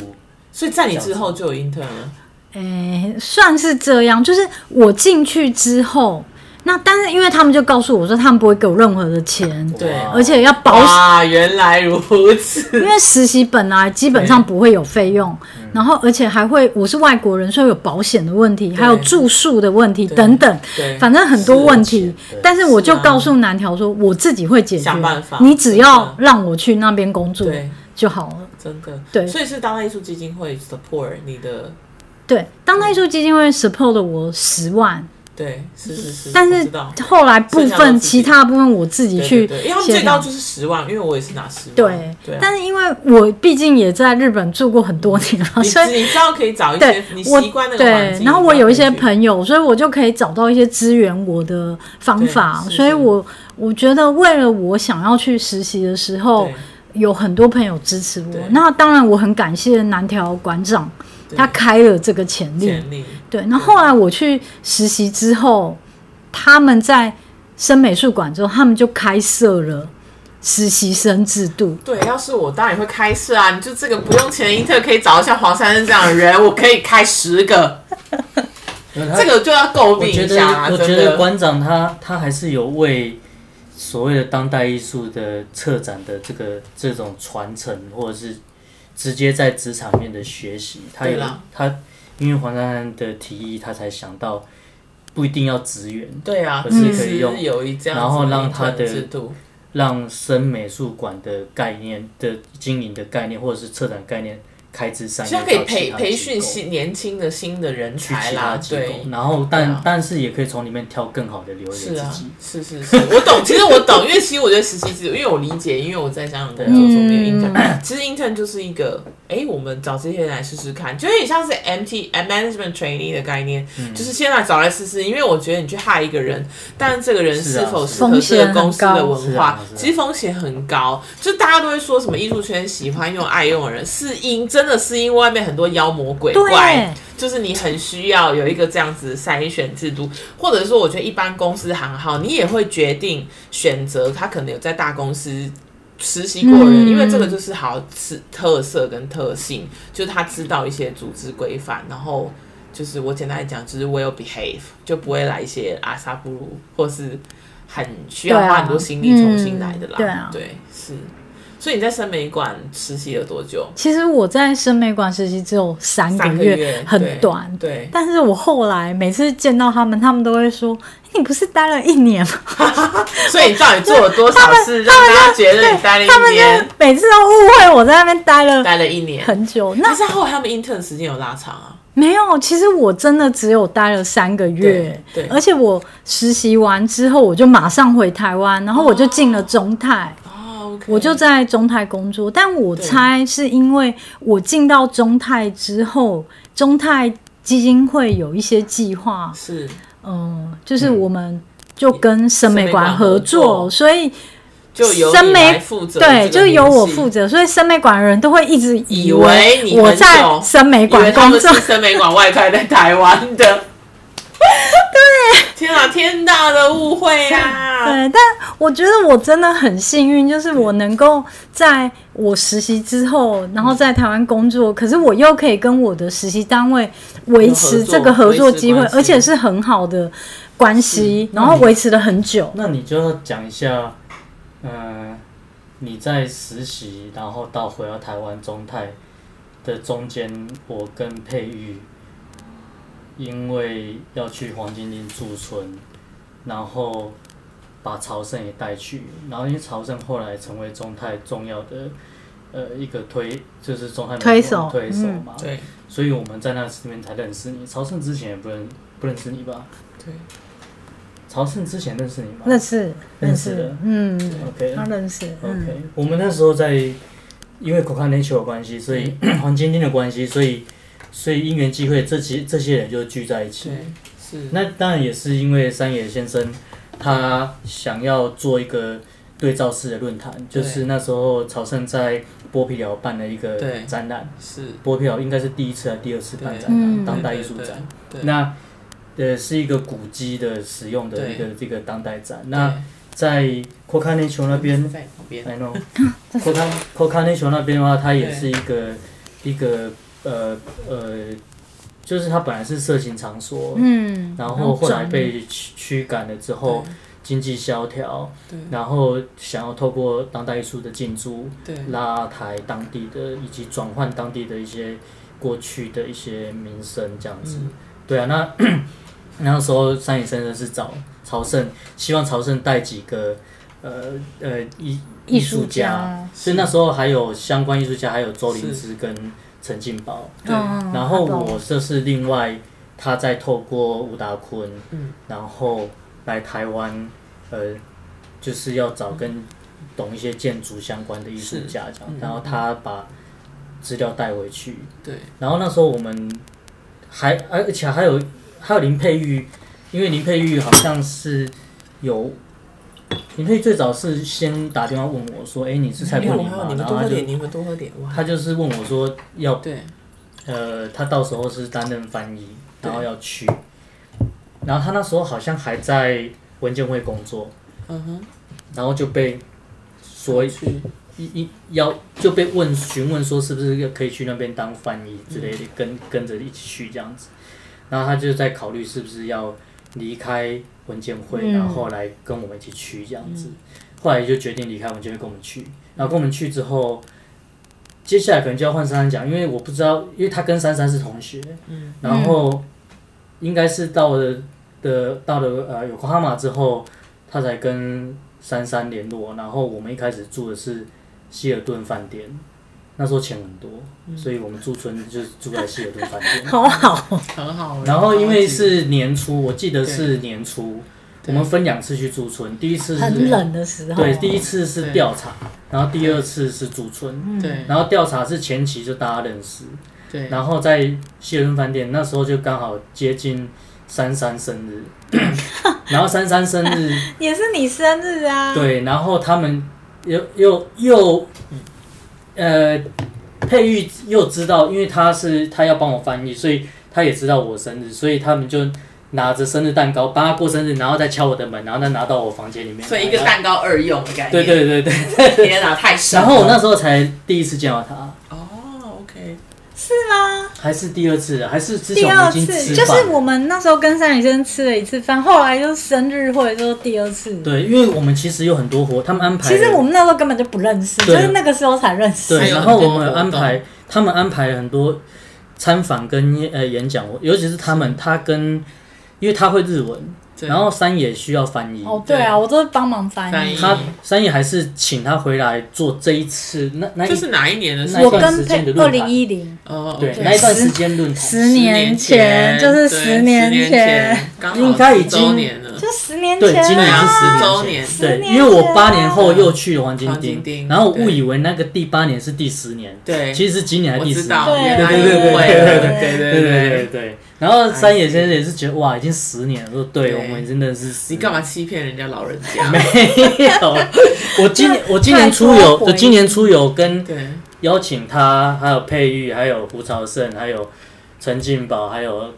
所以在你之后就有 intern 了。诶，算是这样，就是我进去之后。那但是因为他们就告诉我说，他们不会给我任何的钱，对，而且要保险。啊，原来如此。因为实习本来基本上不会有费用，然后而且还会，我是外国人，所以有保险的问题，还有住宿的问题等等，反正很多问题。但是我就告诉南条说，我自己会解决，想办法。你只要让我去那边工作就好了，真的。对，所以是当代艺术基金会 support 你的。对，当代艺术基金会 support 了我十万。对，是是是，但是后来部分其他部分我自己去，因为他们最高就是十万，因为我也是拿十万。对，但是因为我毕竟也在日本住过很多年了，所以你知道可以找一些你习惯那个环境。然后我有一些朋友，所以我就可以找到一些支援我的方法。所以我我觉得为了我想要去实习的时候，有很多朋友支持我。那当然我很感谢南条馆长。他开了这个潜力，潜力对。那后，后来我去实习之后，他们在升美术馆之后，他们就开设了实习生制度。对，要是我当然也会开设啊！你就这个不用钱的英特可以找到像黄珊珊这样的人，我可以开十个。这个就要诟病一下啊！我觉得馆长他他还是有为所谓的当代艺术的策展的这个这种传承，或者是。直接在职场面的学习，他有他，因为黄珊珊的提议，他才想到不一定要职员，对啊，可是可以用，嗯、然后让他的让深美术馆的概念的经营的概念，或者是策展概念。开枝散叶，其实可以培培训新年轻的新的人才啦，对。然后但，但但是也可以从里面挑更好的留给自己。是是是，我懂。其实我懂，因为其实我觉得实习制度，因为我理解，因为我在香港工作做没有 intern。嗯、其实 intern 就是一个，哎，我们找这些人来试试看，就有点像是 MT management trainee 的概念，嗯、就是先来找来试试。因为我觉得你去害一个人，但是这个人是否适合这个公司的文化，其实风险很高。就大家都会说什么艺术圈喜欢用爱用的人，是因真的是因为外面很多妖魔鬼怪，就是你很需要有一个这样子筛选制度，或者说，我觉得一般公司行号，你也会决定选择他可能有在大公司实习过人，因为这个就是好是特色跟特性，就是他知道一些组织规范，然后就是我简单来讲，就是 will behave，就不会来一些阿萨布鲁，或是很需要花很多心力重新来的啦，对啊，对，是。所以你在深美馆实习了多久？其实我在深美馆实习只有三个月，个月很短。对，对，但是我后来每次见到他们，他们都会说：“你不是待了一年吗？” 所以你到底做了多少事，让大家觉得你待了一年？他们就每次都误会我在那边待了待了一年很久。那是后来他们 intern 时间有拉长啊？没有，其实我真的只有待了三个月。对，对，而且我实习完之后，我就马上回台湾，然后我就进了中泰。哦我就在中泰工作，但我猜是因为我进到中泰之后，中泰基金会有一些计划，是，嗯，就是我们就跟审美馆合作，所以就由深美负责，对，就由我负责，所以审美馆的人都会一直以为我在审美馆工作，审美馆外派在台湾的。对，天啊，天大的误会啊！对，但我觉得我真的很幸运，就是我能够在我实习之后，然后在台湾工作，可是我又可以跟我的实习单位维持这个合作机会，而且是很好的关系，然后维持了很久。那你就要讲一下，嗯，你在实习，然后到回到台湾中泰的中间，我跟佩玉。因为要去黄金林驻村，然后把朝圣也带去，然后因为朝圣后来成为中泰重要的呃一个推，就是中泰推手推手嘛，对，所以我们在那里面才认识你。朝圣之前也不认不认识你吧？对，朝圣之前认识你吗？认识，认识的，嗯，OK，他认识，OK。我们那时候在因为 Coca Nature 的关系，所以 黄金岭的关系，所以。所以因缘际会，这些这些人就聚在一起。是。那当然也是因为山野先生，他想要做一个对照式的论坛，就是那时候朝圣在剥皮寮办了一个展览。是。剥皮寮应该是第一次还是第二次办展览？当代艺术展。那呃是一个古迹的使用的一个这个当代展。那在 Nature 那边，I know。Nature 那边的话，它也是一个一个。呃呃，就是它本来是色情场所，嗯，然后后来被驱驱赶了之后，经济萧条，然后想要透过当代艺术的进驻，对，拉抬当地的以及转换当地的一些过去的一些名声，这样子。嗯、对啊，那 那时候山野先生是找朝圣，希望朝圣带几个呃呃艺艺术家，所以那时候还有相关艺术家，还有周林芝跟陈进宝。对，然后我这是另外他在透过吴达坤，嗯，然后来台湾，呃，就是要找跟懂一些建筑相关的艺术家这样，然后他把资料带回去。对，然后那时候我们还而且还有还有林佩玉，因为林佩玉好像是有。你可以最早是先打电话问我说：“哎，你是蔡柏林吗？”然后他就你们多喝点，他就是问我说要对，呃，他到时候是担任翻译，然后要去，然后他那时候好像还在文建会工作，嗯哼，然后就被说一一要就被问询问说是不是可以去那边当翻译之类的，跟跟着一起去这样子，然后他就在考虑是不是要离开。文建会，然后来跟我们一起去这样子，嗯、后来就决定离开文建会跟我们去，然后跟我们去之后，接下来可能就要换珊珊讲，因为我不知道，因为他跟珊珊是同学，嗯、然后应该是到了的到了呃有哈马之后，他才跟珊珊联络，然后我们一开始住的是希尔顿饭店。那时候钱很多，所以我们驻村就是住在希尔顿饭店，好好，很好。然后因为是年初，我记得是年初，我们分两次去驻村，第一次是很冷的时候，对，第一次是调查，然后第二次是驻村，对。然后调查是前期就大家认识，对。然后在希尔顿饭店那时候就刚好接近珊珊生日，然后珊珊生日 也是你生日啊，对。然后他们又又又。呃，佩玉又知道，因为他是他要帮我翻译，所以他也知道我生日，所以他们就拿着生日蛋糕帮他过生日，然后再敲我的门，然后再拿到我房间里面。所以一个蛋糕二用的感觉。对对对对，天哪，太神！然后我那时候才第一次见到他。是吗？还是第二次？还是之前我们已经吃饭？第二次，就是我们那时候跟山野先生吃了一次饭，后来就生日会就第二次。对，因为我们其实有很多活，他们安排。其实我们那时候根本就不认识，对就是那个时候才认识。对，然后我们安排，他们安排了很多参访跟呃演讲，尤其是他们，他跟，因为他会日文。然后三野需要翻译。哦，对啊，我都是帮忙翻译。他三野还是请他回来做这一次，那那就是哪一年的？我跟佩二零一零。哦，对，那一段时间论坛，十年前就是十年前，应该已经就十年前，对，今年是十周年，对，因为我八年后又去了黄金町，然后我误以为那个第八年是第十年，对，其实是今年还是第十年，对对对对对对对对对对。然后三野先生也是觉得哇，已经十年了，说对，我们真的是。你干嘛欺骗人家老人家？没有，我今年我今年出游，我今年出游跟邀请他，还有佩玉，还有胡朝胜，还有陈进宝，还有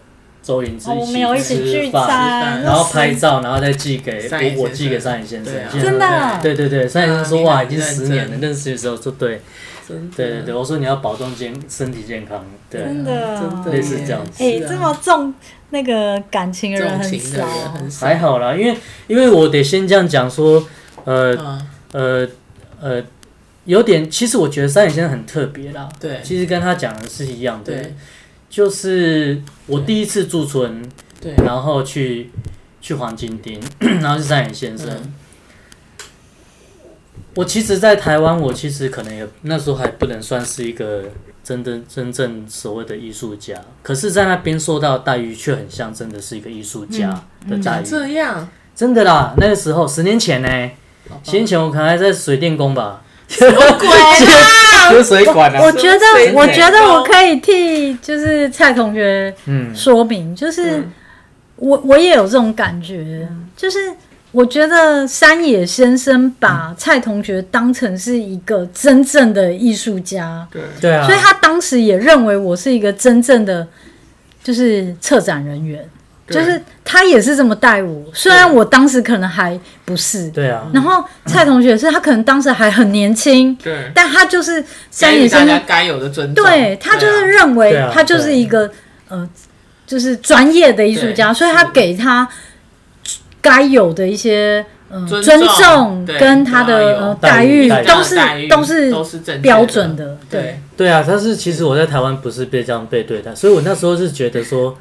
周云之一起吃饭，然后拍照，然后再寄给我，我寄给山野先生。真的？对对对，山野先生说哇，已经十年了，认识的时候说对。对对对，我说你要保重健身体健康，对，真的，类似这样子。哎，这么重那个感情的人很少，还好啦，因为因为我得先这样讲说，呃呃呃，有点，其实我觉得山野先生很特别啦，对，其实跟他讲的是一样的，就是我第一次驻村，对，然后去去黄金町，然后是山野先生。我其实，在台湾，我其实可能也那时候还不能算是一个真的真正所谓的艺术家，可是，在那边受到待遇却很像真的是一个艺术家的待遇。这样，真的啦，那个时候十年前呢，十年前我可能还在水电工吧。什么鬼啊？喝水管啊？我觉得，我觉得我可以替就是蔡同学嗯说明，就是我我也有这种感觉，就是。我觉得山野先生把蔡同学当成是一个真正的艺术家，对对啊，所以他当时也认为我是一个真正的就是策展人员，就是他也是这么带我。虽然我当时可能还不是，对啊。然后蔡同学是他可能当时还很年轻，对，但他就是三野先生该有的尊重，对他就是认为他就是一个呃。就是专业的艺术家，所以他给他该有的一些呃尊尊重跟他的待遇都是都是都是标准的，对对。对啊，但是其实我在台湾不是被这样被对待，所以我那时候是觉得说，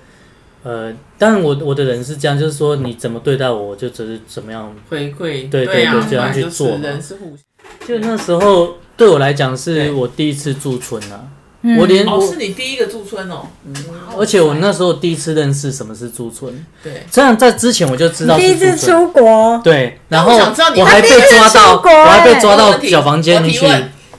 呃，当然我我的人是这样，就是说你怎么对待我，我就只是怎么样。回馈，对对啊，对这样去做嘛人是互相。就那时候对我来讲是我第一次驻村啊，嗯哦，我连我是你第一个驻村哦，哇而且我那时候第一次认识什么是驻村，对，这样在之前我就知道第一次。出国，对，然后我想知道你还被抓到，我还被欸抓到小房间里去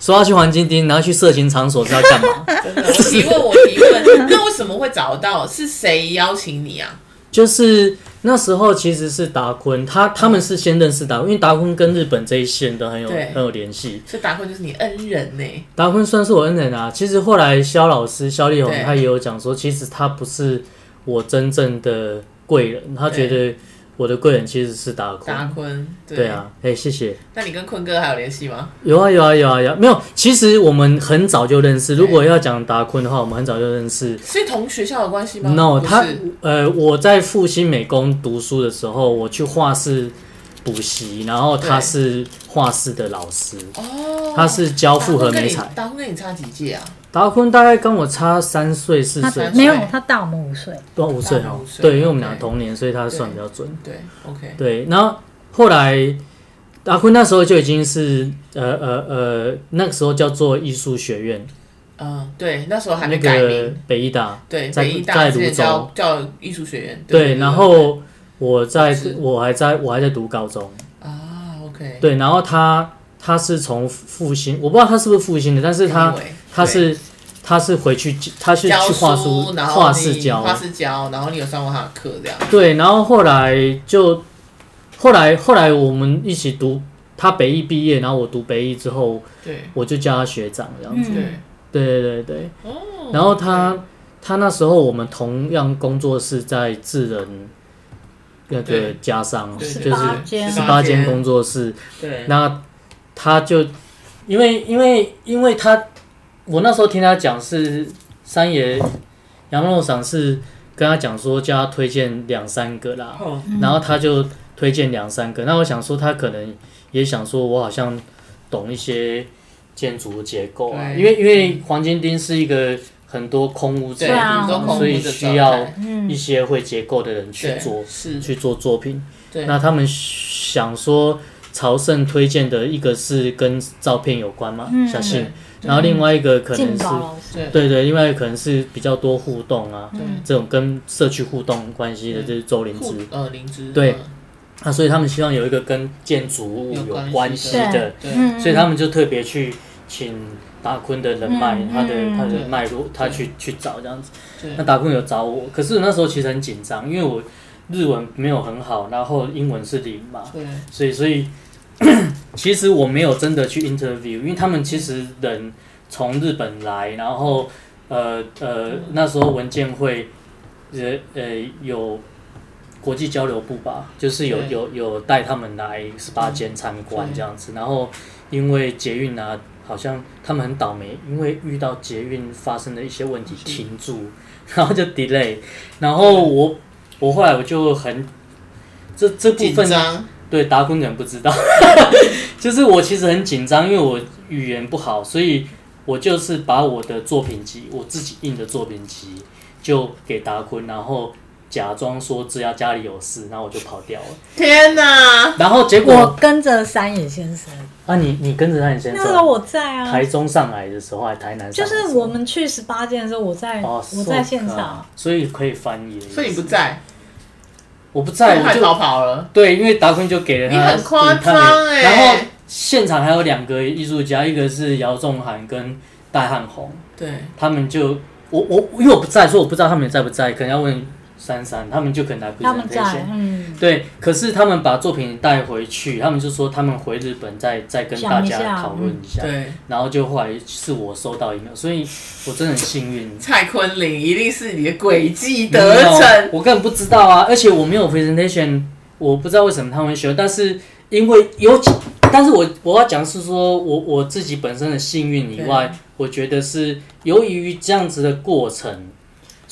说要去黄金町，然后去色情场所是要干嘛？真的，我提问，我提问，那为什么会找到？是谁邀请你啊？就是那时候其实是达坤，他他们是先认识达坤，因为达坤跟日本这一线都很有很有联系。所以达坤就是你恩人呢。达坤算是我恩人啊。其实后来肖老师肖丽红他也有讲说，其实他不是我真正的贵人，他觉得我的贵人其实是达坤。达坤，对对。啊，哎、谢谢。那你跟坤哥还有联系吗？有啊有啊有啊有啊，没有。其实我们很早就认识。如果要讲达坤的话，我们很早就认识。是同学校的关系吗 No，不是他呃，我在复兴美工读书的时候，我去画室补习，然后他对是画室的老师，哦，他是教复合美美彩。达坤跟你差几届啊？达坤大概跟我差三岁四他岁，没有他大我们五岁，多五岁哦。对，因为我们俩同年，所以他算比较准。对，OK，对，然后后来达坤那时候就已经是呃呃呃，那个时候叫做艺术学院，嗯，对，那时候还那没改个名，北艺大。对，在北医大在之前芦洲叫叫艺术学院，对，然后我在我还在我还在读高中。啊，OK，对，然后他他是从复兴，我不知道他是不是复兴的，但是他 Anyway，他是他是回去他是去教画书，然后画室教，画室教，然后你有上过他的课这样，对，然后后来就后来后来我们一起读，他北艺毕业，然后我读北艺之后，对。我就叫他学长这样子，嗯。对，对对对对，哦，然后他他那时候我们同样工作室在智仁那个对。家商，就是十八间工作室。对，那他就因为因为因为他，我那时候听他讲是三爷杨肉赏是跟他讲说叫他推荐两三个啦，哦，然后他就推荐两三个。那我想说他可能也想说我好像懂一些建筑结构啊，对。因为因为黄金钉是一个很多空屋对，子，啊很多空所以的需要一些会结构的人去对做是，去做作品。对，那他们想说，朝圣推荐的一个是跟照片有关嘛，嗯。小信，然后另外一个可能是，对对对，另外一个可能是比较多互动啊，嗯这种跟社区互动关系的，嗯就是周灵互芝。呃灵芝，对嗯啊，所以他们希望有一个跟建筑物有有关关系系的，所以他们就特别去请达坤的人脉，嗯他的嗯他的脉络，他去去找这样子。那达坤有找我，可是那时候其实很紧张，因为我日文没有很好，然后英文是零嘛，对所以所以 其实我没有真的去 interview，因为他们其实人从日本来，然后呃呃那时候文建会呃呃有国际交流部吧，就是有有有带他们来十八间参观这样子，然后因为捷运啊，好像他们很倒霉，因为遇到捷运发生的一些问题停住，然后就 delay，然后我我后来我就很这这部分对，达坤可能不知道，就是我其实很紧张，因为我语言不好，所以我就是把我的作品集，我自己印的作品集，就给达坤，然后假装说只要家里有事，然后我就跑掉了。天哪！然后结我果跟着山野先生，啊，你你跟着他，你先那时候我在啊，台中上来的时候，还台南上就来的时候？是我们去十八间的时候，我在哦，我在现场所以可以翻译的意思。所以你不在，我不在，我就逃跑了。对，因为达坤就给了他，你很夸张哎然后现场还有两个艺术家，一个是姚仲涵跟戴汉红，对，他们就我我因为我不在，所以我不知道他们在不在，可能要问珊珊，他们就可能来 presentation。，嗯，对，可是他们把作品带回去，他们就说他们回日本再再跟大家想一下讨论一下，对，然后就后来是我收到 email，所以我真的很 幸运。蔡坤林一定是你的诡计得逞。我根本不知道啊，而且我没有 presentation，我不知道为什么他们会学，但是因为有几，但是我我要讲是说我我自己本身的幸运以外，我觉得是由于这样子的过程，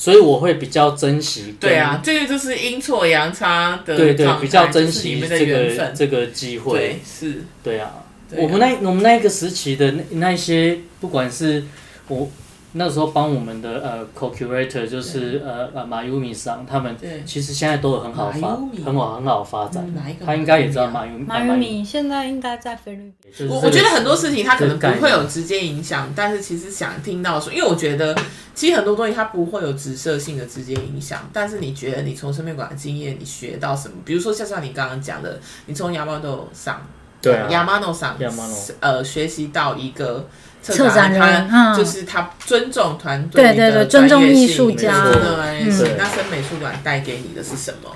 所以我会比较珍惜。对啊，这个就是阴错阳差的，对对，比较珍惜这个这个机会。对，是，对啊，我们那我们那个时期的那那些，不管是我。那时候帮我们的呃 co-curator 就是呃呃马优米桑他们，其实现在都有很好发很好很好发展。他应该也知道马优米。马优米现在应该在菲律宾。我我觉得很多事情他可能不会有直接影响，但是其实想听到说，因为我觉得其实很多东西它不会有直射性的直接影响，但是你觉得你从生命馆的经验你学到什么？比如说像像你刚刚讲的，你从 Yamano 上，对啊，Yamano 上，Yamano 呃学习到一个。策展人，嗯，就是他尊重团队，对对对，尊重艺术家。对，那森美术馆带给你的是什么？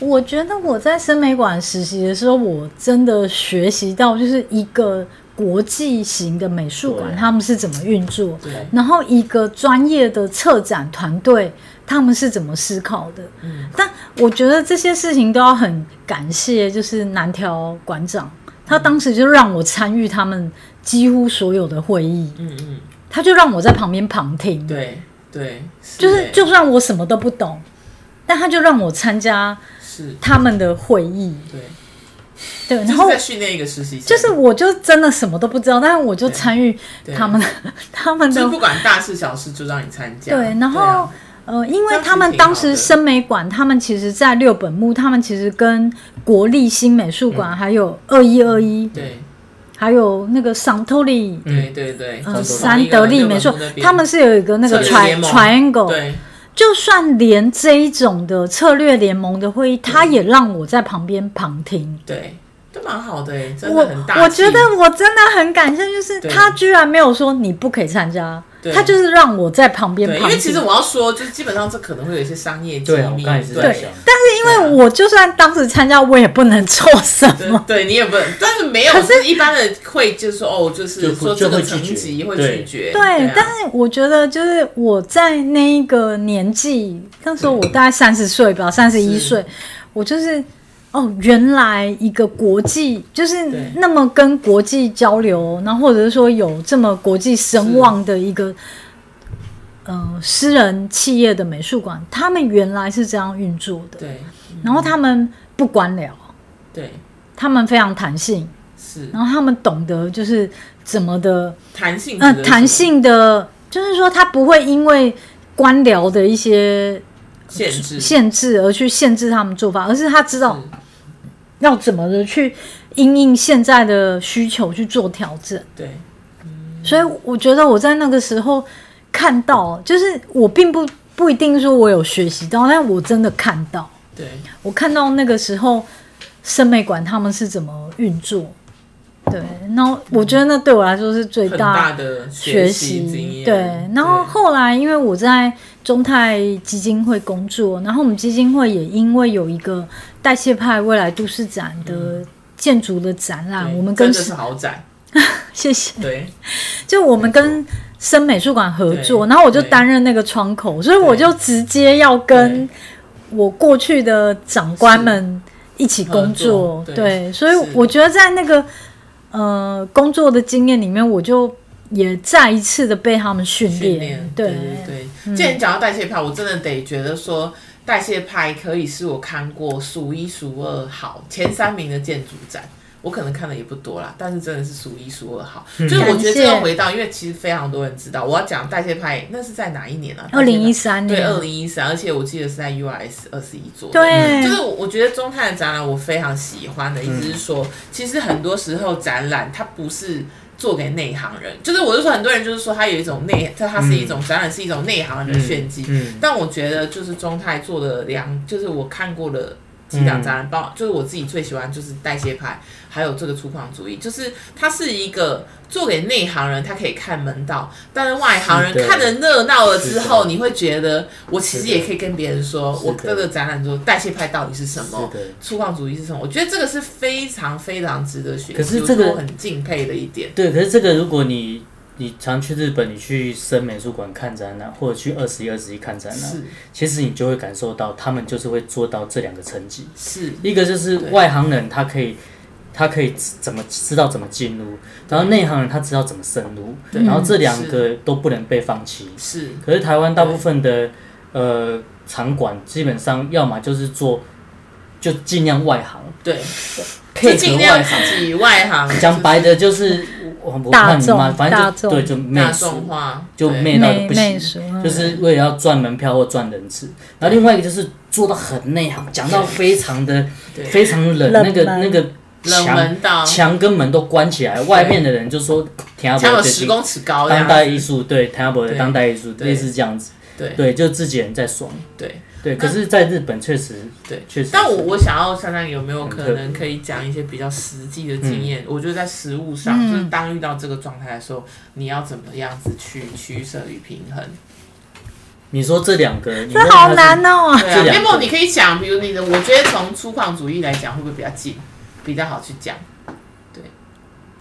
我觉得我在森美馆实习的时候，我真的学习到，就是一个国际型的美术馆，他们是怎么运作，然后一个专业的策展团队，他们是怎么思考的。嗯，但我觉得这些事情都要很感谢，就是南条馆长，他当时就让我参与他们。几乎所有的会议，嗯嗯，他就让我在旁边旁听，对对，就是就算我什么都不懂，但他就让我参加是。他们的会议，对。对，然后再训练一个实习生，就是我就真的什么都不知道，但是我就参与他们的 他们的，不管大事小事就让你参加，对，然后呃，因为他们当时森美馆，他们其实在六本木，他们其实跟国立新美术馆还有二一二一，对。还有那个桑托利，对对对，嗯，三得利没错，他们是有一个那个 triangle，对，就算连这一种的策略联盟的会议，他也让我在旁边旁听，对，都蛮好的哎，真的很大。我觉得我真的很感谢，就是他居然没有说你不可以参加。他就是让我在旁边，因为其实我要说，就是基本上这可能会有一些商业机密。对，对，但是因为我就算当时参加，我也不能做什么。对，你也不能，但是没有。可是，一般的会就是说，哦，就是说这个层级会拒绝。对，但是我觉得，就是我在那一个年纪，那时候我大概三十岁吧，三十一岁，我就是。哦，原来一个国际就是那么跟国际交流，然后或者是说有这么国际声望的一个呃私人企业的美术馆，他们原来是这样运作的。对，然后他们不官僚，对，他们非常弹性，是，然后他们懂得就是怎么的弹性，嗯，弹性的，就是说他不会因为官僚的一些。限制限制而去限制他们做法，而是他知道要怎么的去因应现在的需求去做调整。对，所以我觉得我在那个时候看到，就是我并不不一定说我有学习到，但我真的看到，对，我看到那个时候审美馆他们是怎么运作。对，然后我觉得那对我来说是最大的学习经验。对，然后后来因为我在中泰基金会工作，然后我们基金会也因为有一个代谢派未来都市展的建筑的展览，嗯、我们跟真的是好展，谢谢。对，就我们跟深美术馆合作，然后我就担任那个窗口，所以我就直接要跟我过去的长官们一起工作。对，对，所以我觉得在那个。呃，工作的经验里面，我就也再一次的被他们训练。对对对，既然讲到代谢派，我真的得觉得说，代谢派可以是我看过数一数二好前三名的建筑展。我可能看的也不多啦，但是真的是数一数二好。嗯、就是我觉得这个回到，因为其实非常多人知道，我要讲代谢派，那是在哪一年啊？二零一三年。对，二零一三，而且我记得是在 URS 二十一做的。对，就是我觉得中泰的展览我非常喜欢的意思是说，其实很多时候展览它不是做给内行人，就是我就说很多人就是说它有一种内，它它是一种展览是一种内行人的炫技。嗯。但我觉得就是中泰做的两，就是我看过的。几档展览包，就是我自己最喜欢，就是代谢派，还有这个粗犷主义，就是它是一个做给内行人，他可以看门道，但是外行人看了热闹了之后，你会觉得我其实也可以跟别人说，我这个展览说代谢派到底是什么，粗犷主义是什么？我觉得这个是非常非常值得学习，可是这个我很敬佩的一点。对，可是这个如果你。你常去日本，你去森美术馆看展览，或者去二十一、二十一看展览，是其实你就会感受到，他们就是会做到这两个层级。是，一个就是外行人，他可以。他可以怎么知道怎么进入，然后内行人他知道怎么深入，对。然后这两个都不能被放弃。是，可是台湾大部分的呃场馆基本上要么就是做，就尽量外行，对，配合尽量外行。自己外行，讲白的就是我我大看你嘛，众反正就对就媚大俗众，化，就对。媚到不行。就是为了要赚门票或赚人次，然后另外一个就是做到很内行，讲到非常的非常冷，冷那个那个门道，墙跟门都关起来，外面的人就说听不才有十公尺高当，代艺术，对听不懂的当代艺术对类似这样子，对。对，就自己人在爽，对。对。可是，在日本确实对。确实，但我我想要看看有没有可能可以讲一些比较实际的经验。我觉得在实物上，嗯。就是当遇到这个状态的时候，你要怎么样子去取舍与平衡？你说这两个，你这好难哦。对啊，你可以讲，比如你的，我觉得从粗犷主义来讲，会不会比较近，比较好去讲？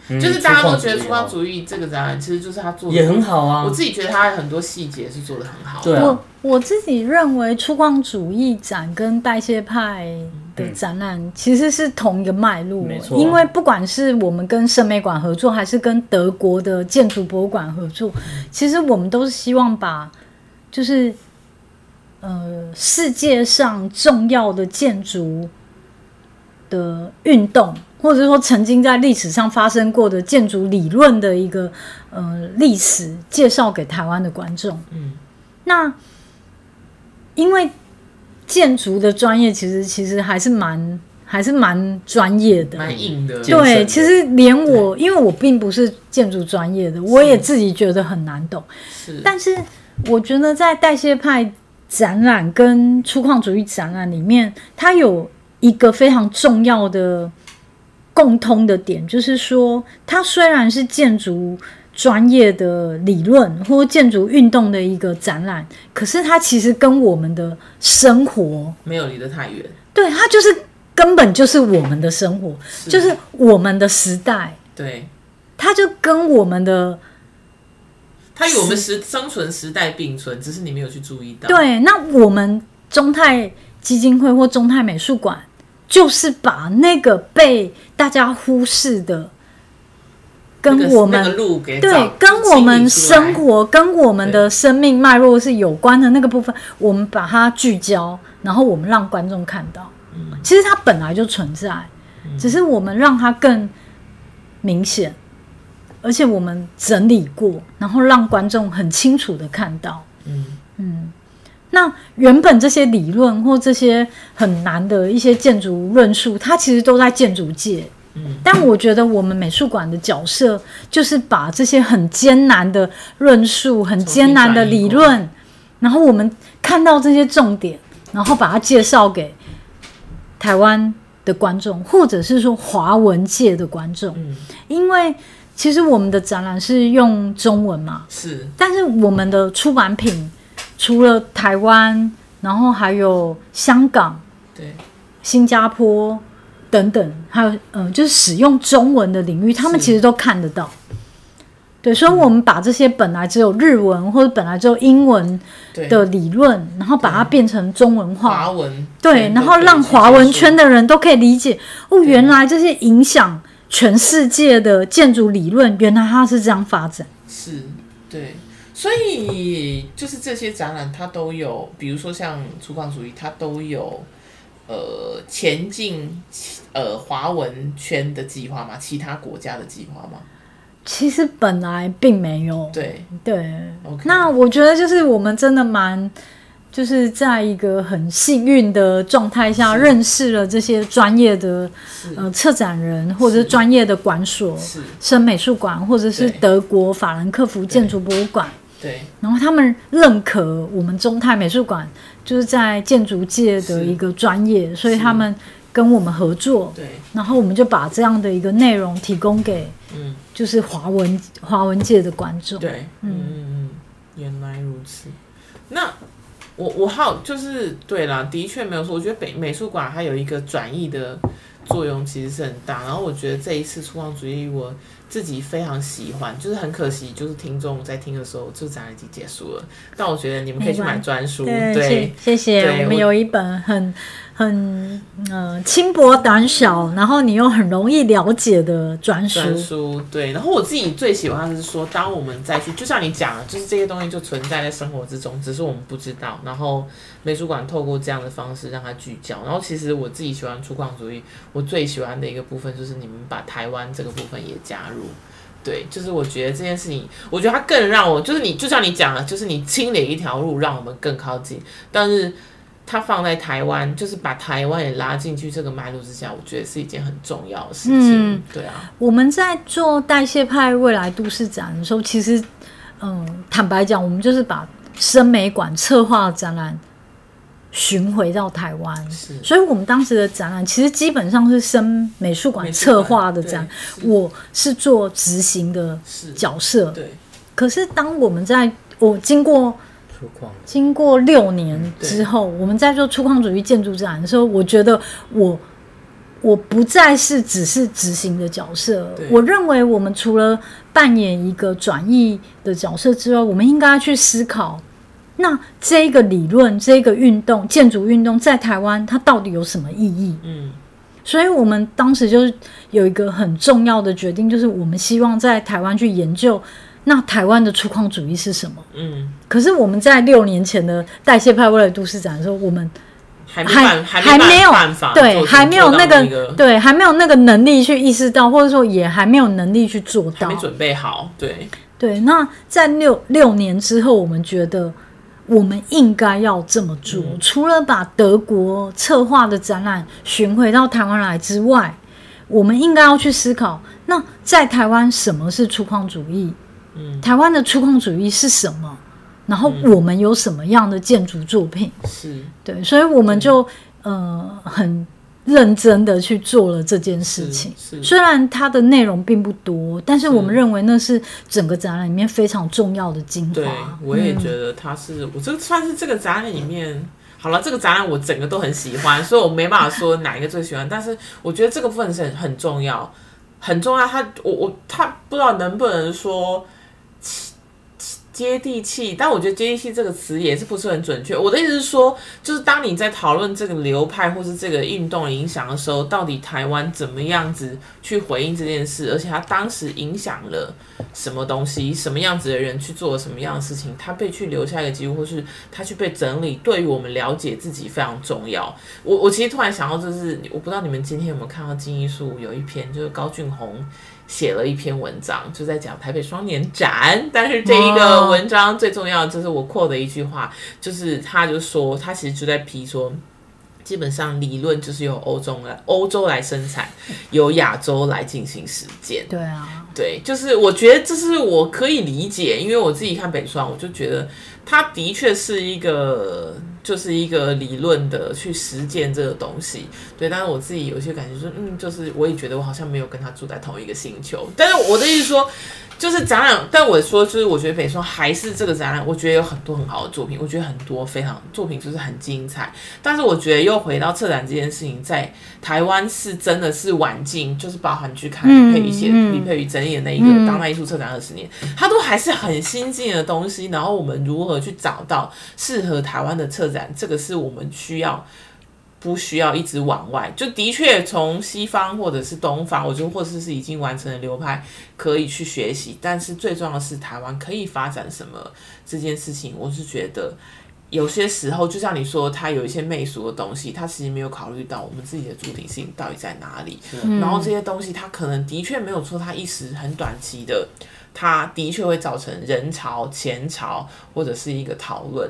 嗯就是大家都觉得粗粗犷主义犷主义这个展览，其实就是他做的也很好啊。我，自己觉得他很多细节是做的很好的。对啊。我我自己认为粗犷主义展跟代谢派的展览其实是同一个脉络，没错。因为不管是我们跟审美馆合作，还是跟德国的建筑博物馆合作，其实我们都是希望把就是呃世界上重要的建筑的运动，或者说曾经在历史上发生过的建筑理论的一个呃历史介绍给台湾的观众。嗯，那因为建筑的专业其实其实还是蛮还是蛮专业的，蛮硬的。对，其实连我，因为我并不是建筑专业的，我也自己觉得很难懂。是，但是我觉得在代谢派展览跟粗犷主义展览里面，它有一个非常重要的共通的点，就是说，它虽然是建筑专业的理论或建筑运动的一个展览，可是它其实跟我们的生活，没有离得太远，对，它就是根本就是我们的生活，就是我们的时代，对，它就跟我们的它与我们时生存时代并存，只是你没有去注意到。对，那我们中泰基金会或中泰美术馆，就是把那个被大家忽视的，跟我们、那个路给对跟我们生活、跟我们的生命脉络是有关的那个部分，我们把它聚焦，然后我们让观众看到。嗯。其实它本来就存在，只是我们让它更明显，而且我们整理过，然后让观众很清楚的看到。嗯。嗯，那原本这些理论或这些很难的一些建筑论述，它其实都在建筑界。嗯，但我觉得我们美术馆的角色，就是把这些很艰难的论述、很艰难的理论，然后我们看到这些重点，然后把它介绍给台湾的观众，或者是说华文界的观众。嗯，因为其实我们的展览是用中文嘛，是但是我们的出版品除了台湾，然后还有香港、对，新加坡等等，还有嗯、呃，就是使用中文的领域，他们其实都看得到。对，所以我们把这些本来只有日文或者本来只有英文的理论，然后把它变成中文化，华文。对，然后让华文圈的人都可以理解哦，原来这些影响全世界的建筑理论，原来它是这样发展。是，对，所以就是这些展览它都有，比如说像粗犷主义，它都有呃前进呃华文圈的计划吗？其他国家的计划吗？其实本来并没有，对对。那我觉得就是我们真的蛮，就是在一个很幸运的状态下，是认识了这些专业的呃策展人，或者是专业的馆所，是，生美术馆，或者是德国法兰克福建筑博物馆。对，然后他们认可我们中泰美术馆就是在建筑界的一个专业，所以他们跟我们合作，对，然后我们就把这样的一个内容提供给嗯，就是华文华文界的观众。对，嗯嗯嗯，原来如此。那我我好就是对啦，的确没有说，我觉得北美术馆还有一个转译的作用其实是很大。然后我觉得这一次粗犷主义我。自己非常喜欢，就是很可惜，就是听众在听的时候，就展览已经结束了。但我觉得你们可以去买专书，对，对谢谢。我们有一本很。很呃轻薄短小，然后你又很容易了解的专书。专书对，然后我自己最喜欢的是说，当我们再去，就像你讲的，就是这些东西就存在在生活之中，只是我们不知道。然后美术馆透过这样的方式让它聚焦。然后其实我自己喜欢粗犷主义，我最喜欢的一个部分就是你们把台湾这个部分也加入。对，就是我觉得这件事情，我觉得它更让我，就是你就像你讲的，就是你清理一条路，让我们更靠近。但是。它放在台湾，就是把台湾也拉进去这个脉络之下，我觉得是一件很重要的事情。嗯，对啊。我们在做代谢派未来都市展的时候，其实，嗯，坦白讲，我们就是把深美馆策划展览寻回到台湾。是。所以我们当时的展览其实基本上是深美术馆策划的展，我是做执行的角色。对。可是当我们在我经过。经过六年之后，我们在做粗犷主义建筑展的时候，我觉得我我不再是只是执行的角色。我认为我们除了扮演一个转译的角色之外，我们应该去思考，那这个理论、这个运动、建筑运动在台湾它到底有什么意义？嗯，所以我们当时就是有一个很重要的决定，就是我们希望在台湾去研究。那台湾的粗犷主义是什么？嗯，可是我们在六年前的代谢派未来都市展的时候，我们还还还没有对，还没有那个对，还没有那个能力去意识到，或者说也还没有能力去做到，没准备好。对对，那在六六年之后，我们觉得我们应该要这么做，嗯，除了把德国策划的展览巡回到台湾来之外，我们应该要去思考，那在台湾什么是粗犷主义？台湾的粗犷主义是什么？然后我们有什么样的建筑作品？是、嗯、对，所以我们就呃很认真的去做了这件事情。虽然它的内容并不多，但是我们认为那是整个展览里面非常重要的精华。对，我也觉得它是，嗯、我这算是这个展览里面好了，这个展览我整个都很喜欢，所以我没办法说哪一个最喜欢，但是我觉得这个部分是很很重要，很重要。它我我它不知道能不能说。接地气，但我觉得“接地气”这个词也是不是很准确。我的意思是说，就是当你在讨论这个流派或是这个运动影响的时候，到底台湾怎么样子去回应这件事，而且他当时影响了什么东西，什么样子的人去做什么样的事情，他被去留下一个记录，或是他去被整理，对于我们了解自己非常重要。我我其实突然想到，就是我不知道你们今天有没有看到《金一术》有一篇，就是高俊宏。写了一篇文章，就在讲台北双年展。但是这一个文章最重要的就是我扩的一句话，就是他就说，他其实就在批说，基本上理论就是由欧洲来欧洲来生产，由亚洲来进行实践。对啊，对，就是我觉得这是我可以理解，因为我自己看北双，我就觉得他的确是一个。就是一个理论的去实践这个东西，对。但是我自己有些感觉说，嗯，就是我也觉得我好像没有跟他住在同一个星球。但是我的意思说。就是展览，但我说就是，我觉得北双还是这个展览，我觉得有很多很好的作品，我觉得很多非常作品就是很精彩。但是我觉得又回到策展这件事情，在台湾是真的是晚近，就是包含去看李佩瑜写李佩瑜整理的那一个当代艺术策展二十年，它都还是很新进的东西。然后我们如何去找到适合台湾的策展，这个是我们需要。不需要一直往外，就的确从西方或者是东方，我觉得或者是已经完成的流派可以去学习，但是最重要的是台湾可以发展什么这件事情，我是觉得有些时候就像你说，他有一些媚俗的东西，他其实没有考虑到我们自己的主体性到底在哪里，然后这些东西他可能的确没有说他一时很短期的，它的确会造成人潮、钱潮或者是一个讨论。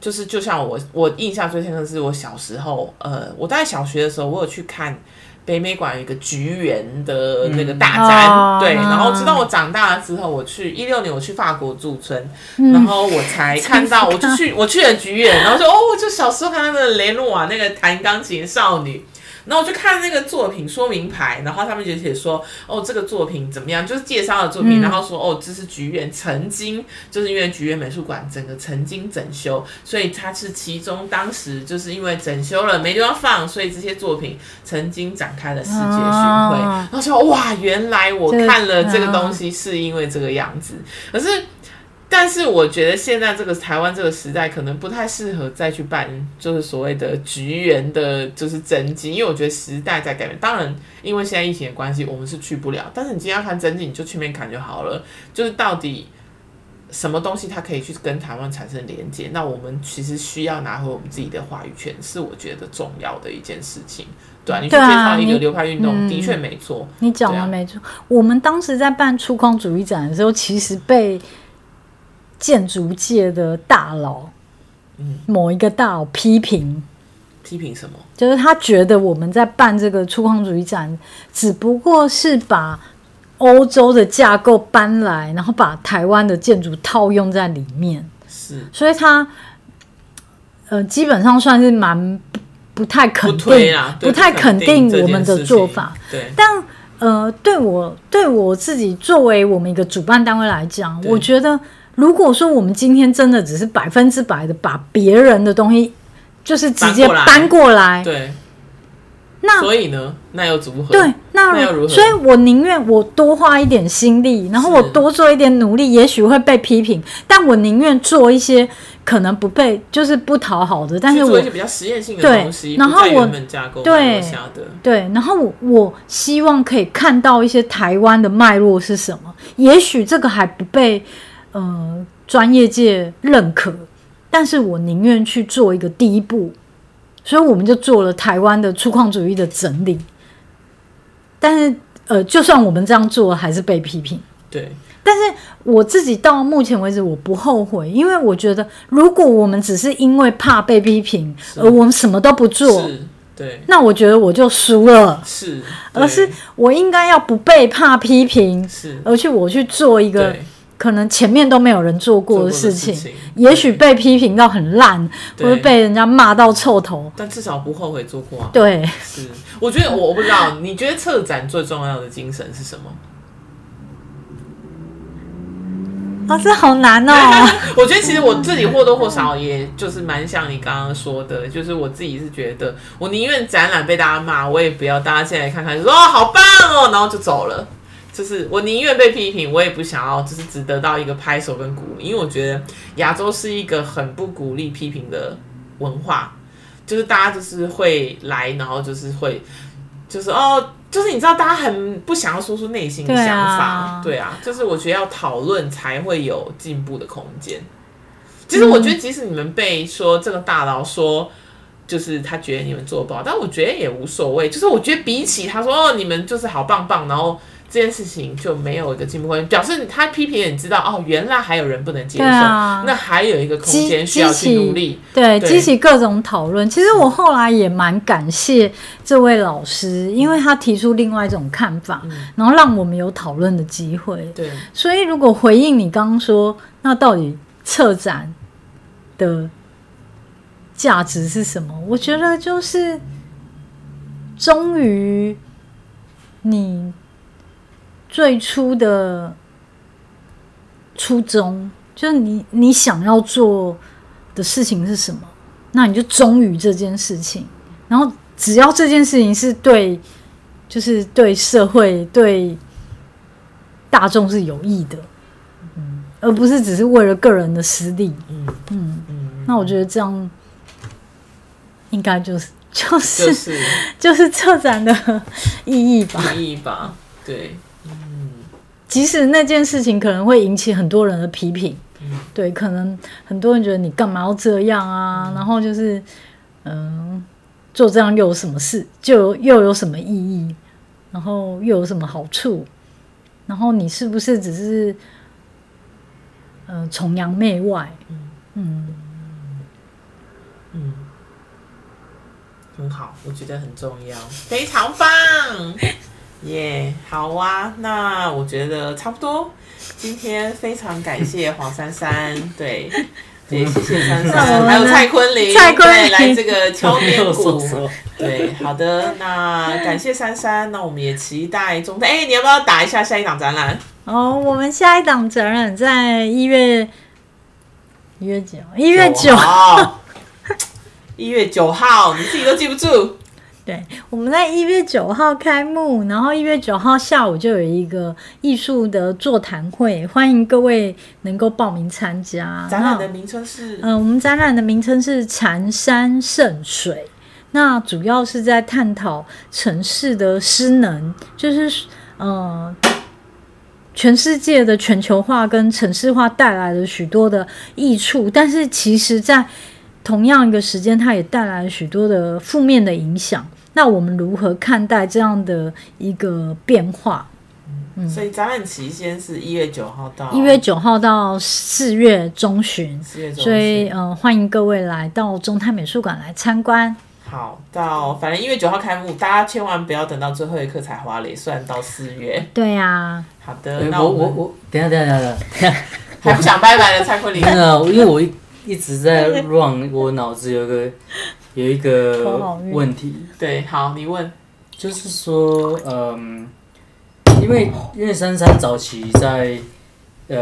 就是就像我，我印象最深刻的是我小时候，呃，我在小学的时候，我有去看北美馆有一个菊园的那个大展，嗯、对，然后直到我长大了之后，我去一六年我去法国驻村，嗯，然后我才 看到，我就去我去了菊园，然后说哦，我就小时候看那个雷诺瓦那个弹钢琴少女。然后我就看那个作品说明牌，然后他们就写说，哦，这个作品怎么样，就是介绍的作品，嗯、然后说，哦，这是菊院曾经，就是因为菊院美术馆整个曾经整修，所以它是其中当时就是因为整修了没地方放，所以这些作品曾经展开了世界巡回。哦、然后说，哇，原来我看了这个东西是因为这个样子，可是。但是我觉得现在这个台湾这个时代可能不太适合再去办，就是所谓的局员的，就是真迹，因为我觉得时代在改变。当然，因为现在疫情的关系，我们是去不了。但是你今天要看真迹，你就去那边看就好了。就是到底什么东西它可以去跟台湾产生连接？那我们其实需要拿回我们自己的话语权，是我觉得重要的一件事情。对啊，你去介绍一个流派运动，嗯、的确没错。你讲的没错。啊、我们当时在办粗犷主义展的时候，其实被。建筑界的大佬，嗯，某一个大佬批评，批评什么？就是他觉得我们在办这个粗犷主义展，只不过是把欧洲的架构搬来，然后把台湾的建筑套用在里面。是，所以他，呃，基本上算是蛮不，不太肯定，不，不太肯定我们的做法。对，但呃，对我对我自己作为我们一个主办单位来讲，我觉得。如果说我们今天真的只是百分之百的把别人的东西，就是直接搬过来，对，那所以呢，那又如何？对，那，那又如何？所以我宁愿我多花一点心力，然后我多做一点努力，也许会被批评，但我宁愿做一些可能不被，就是不讨好的，但是我做一些比较实验性的东西，然后我对对，然后我我希望可以看到一些台湾的脉络是什么，也许这个还不被。呃，专业界认可，但是我宁愿去做一个第一步，所以我们就做了台湾的粗犷主义的整理。但是，呃，就算我们这样做，还是被批评。对，但是我自己到目前为止，我不后悔，因为我觉得，如果我们只是因为怕被批评，而我们什么都不做，对，那我觉得我就输了。是，而是我应该要不被怕批评，是，而去我去做一个。可能前面都没有人做过的事情，事情也许被批评到很烂，或者被人家骂到臭头，但至少不后悔做过啊。对，是。我觉得我不知道，你觉得策展最重要的精神是什么？啊，这好难哦。我觉得其实我自己或多或少，也就是蛮像你刚刚说的，就是我自己是觉得，我宁愿展览被大家骂，我也不要大家进来看看，就说哦好棒哦，然后就走了。就是我宁愿被批评，我也不想要，就是只得到一个拍手跟鼓励，因为我觉得亚洲是一个很不鼓励批评的文化，就是大家就是会来，然后就是会，就是哦，就是你知道，大家很不想要说出内心的想法，对啊，对啊，就是我觉得要讨论才会有进步的空间。其实我觉得，即使你们被说这个大佬说，就是他觉得你们做不好，但我觉得也无所谓。就是我觉得比起他说哦，你们就是好棒棒，然后。这件事情就没有一个进步空间，表示他批评，也知道哦，原来还有人不能接受，啊、那还有一个空间需要去努力，对，激起各种讨论。其实我后来也蛮感谢这位老师，因为他提出另外一种看法，嗯、然后让我们有讨论的机会。对，所以如果回应你刚刚说，那到底策展的价值是什么？我觉得就是终于你。最初的初衷就是你，你想要做的事情是什么？那你就忠于这件事情。然后只要这件事情是对，就是对社会、对大众是有益的，嗯，而不是只是为了个人的私利。嗯嗯嗯。那我觉得这样应该就是就是、就是、就是策展的意义吧？意义吧？对。即使那件事情可能会引起很多人的批评，嗯、对，可能很多人觉得你干嘛要这样啊？嗯、然后就是，嗯、呃，做这样又有什么事？就又有什么意义？然后又有什么好处？然后你是不是只是，呃，崇洋媚外？嗯嗯嗯，很好，我觉得很重要，非常棒。耶，yeah, 好啊，那我觉得差不多。今天非常感谢黄珊珊，对，也，谢谢珊珊，还有蔡坤林，蔡坤来这个敲边 说鼓。对，好的，那感谢珊珊，那我们也期待中台。哎，你要不要打一下下一档展览？哦，我们下一档展览在一月一月几号？一月九号，一月九号，你自己都记不住。对，我们在一月九号开幕，然后一月九号下午就有一个艺术的座谈会，欢迎各位能够报名参加。展览的名称是？嗯、呃，我们展览的名称是“禅山圣水”，那主要是在探讨城市的失能，就是呃，全世界的全球化跟城市化带来了许多的益处，但是其实在同样一个时间，它也带来了许多的负面的影响。那我们如何看待这样的一个变化？嗯，所以展览期间是一月九号到一月九号到四月中旬，四月中旬，所以嗯、呃，欢迎各位来到中泰美术馆来参观。好，到反正一月九号开幕，大家千万不要等到最后一刻才花脸，算到四月。对呀、啊，好的，欸、那我我我等下等下等下等下，还不想拜拜的蔡坤林。真的，因为我一一直在 run，我脑子有个。有一个问题，对，好，你问，就是说，嗯，因为因为珊珊早期在呃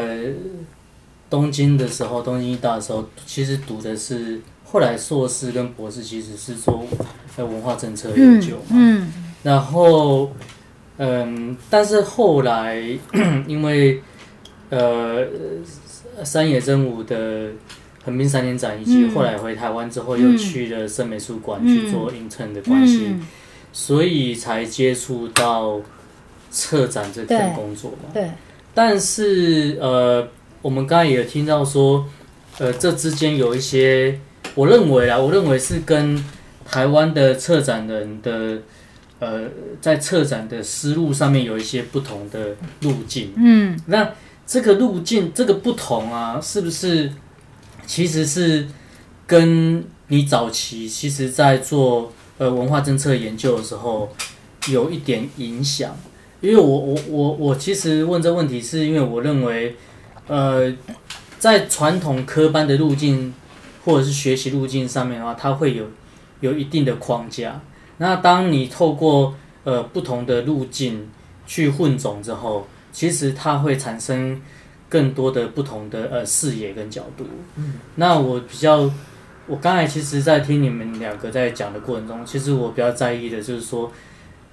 东京的时候，东京大的时候，其实读的是后来硕士跟博士，其实是做呃文化政策研究嘛，嗯，嗯，然后嗯，但是后来 因为呃山野真武的。横滨三年展，以及后来回台湾之后，又去了森美术馆去做 intern 的关系，所以才接触到策展这份工作嘛。对。但是呃，我们刚才也有听到说，呃，这之间有一些，我认为啊，我认为是跟台湾的策展人的呃，在策展的思路上面有一些不同的路径。嗯。那这个路径，这个不同啊，是不是？其实是跟你早期其实，在做呃文化政策研究的时候有一点影响，因为我我我我其实问这问题，是因为我认为，呃，在传统科班的路径或者是学习路径上面的话，它会有有一定的框架。那当你透过呃不同的路径去混种之后，其实它会产生。更多的不同的呃视野跟角度，嗯，那我比较，我刚才其实，在听你们两个在讲的过程中，其实我比较在意的就是说，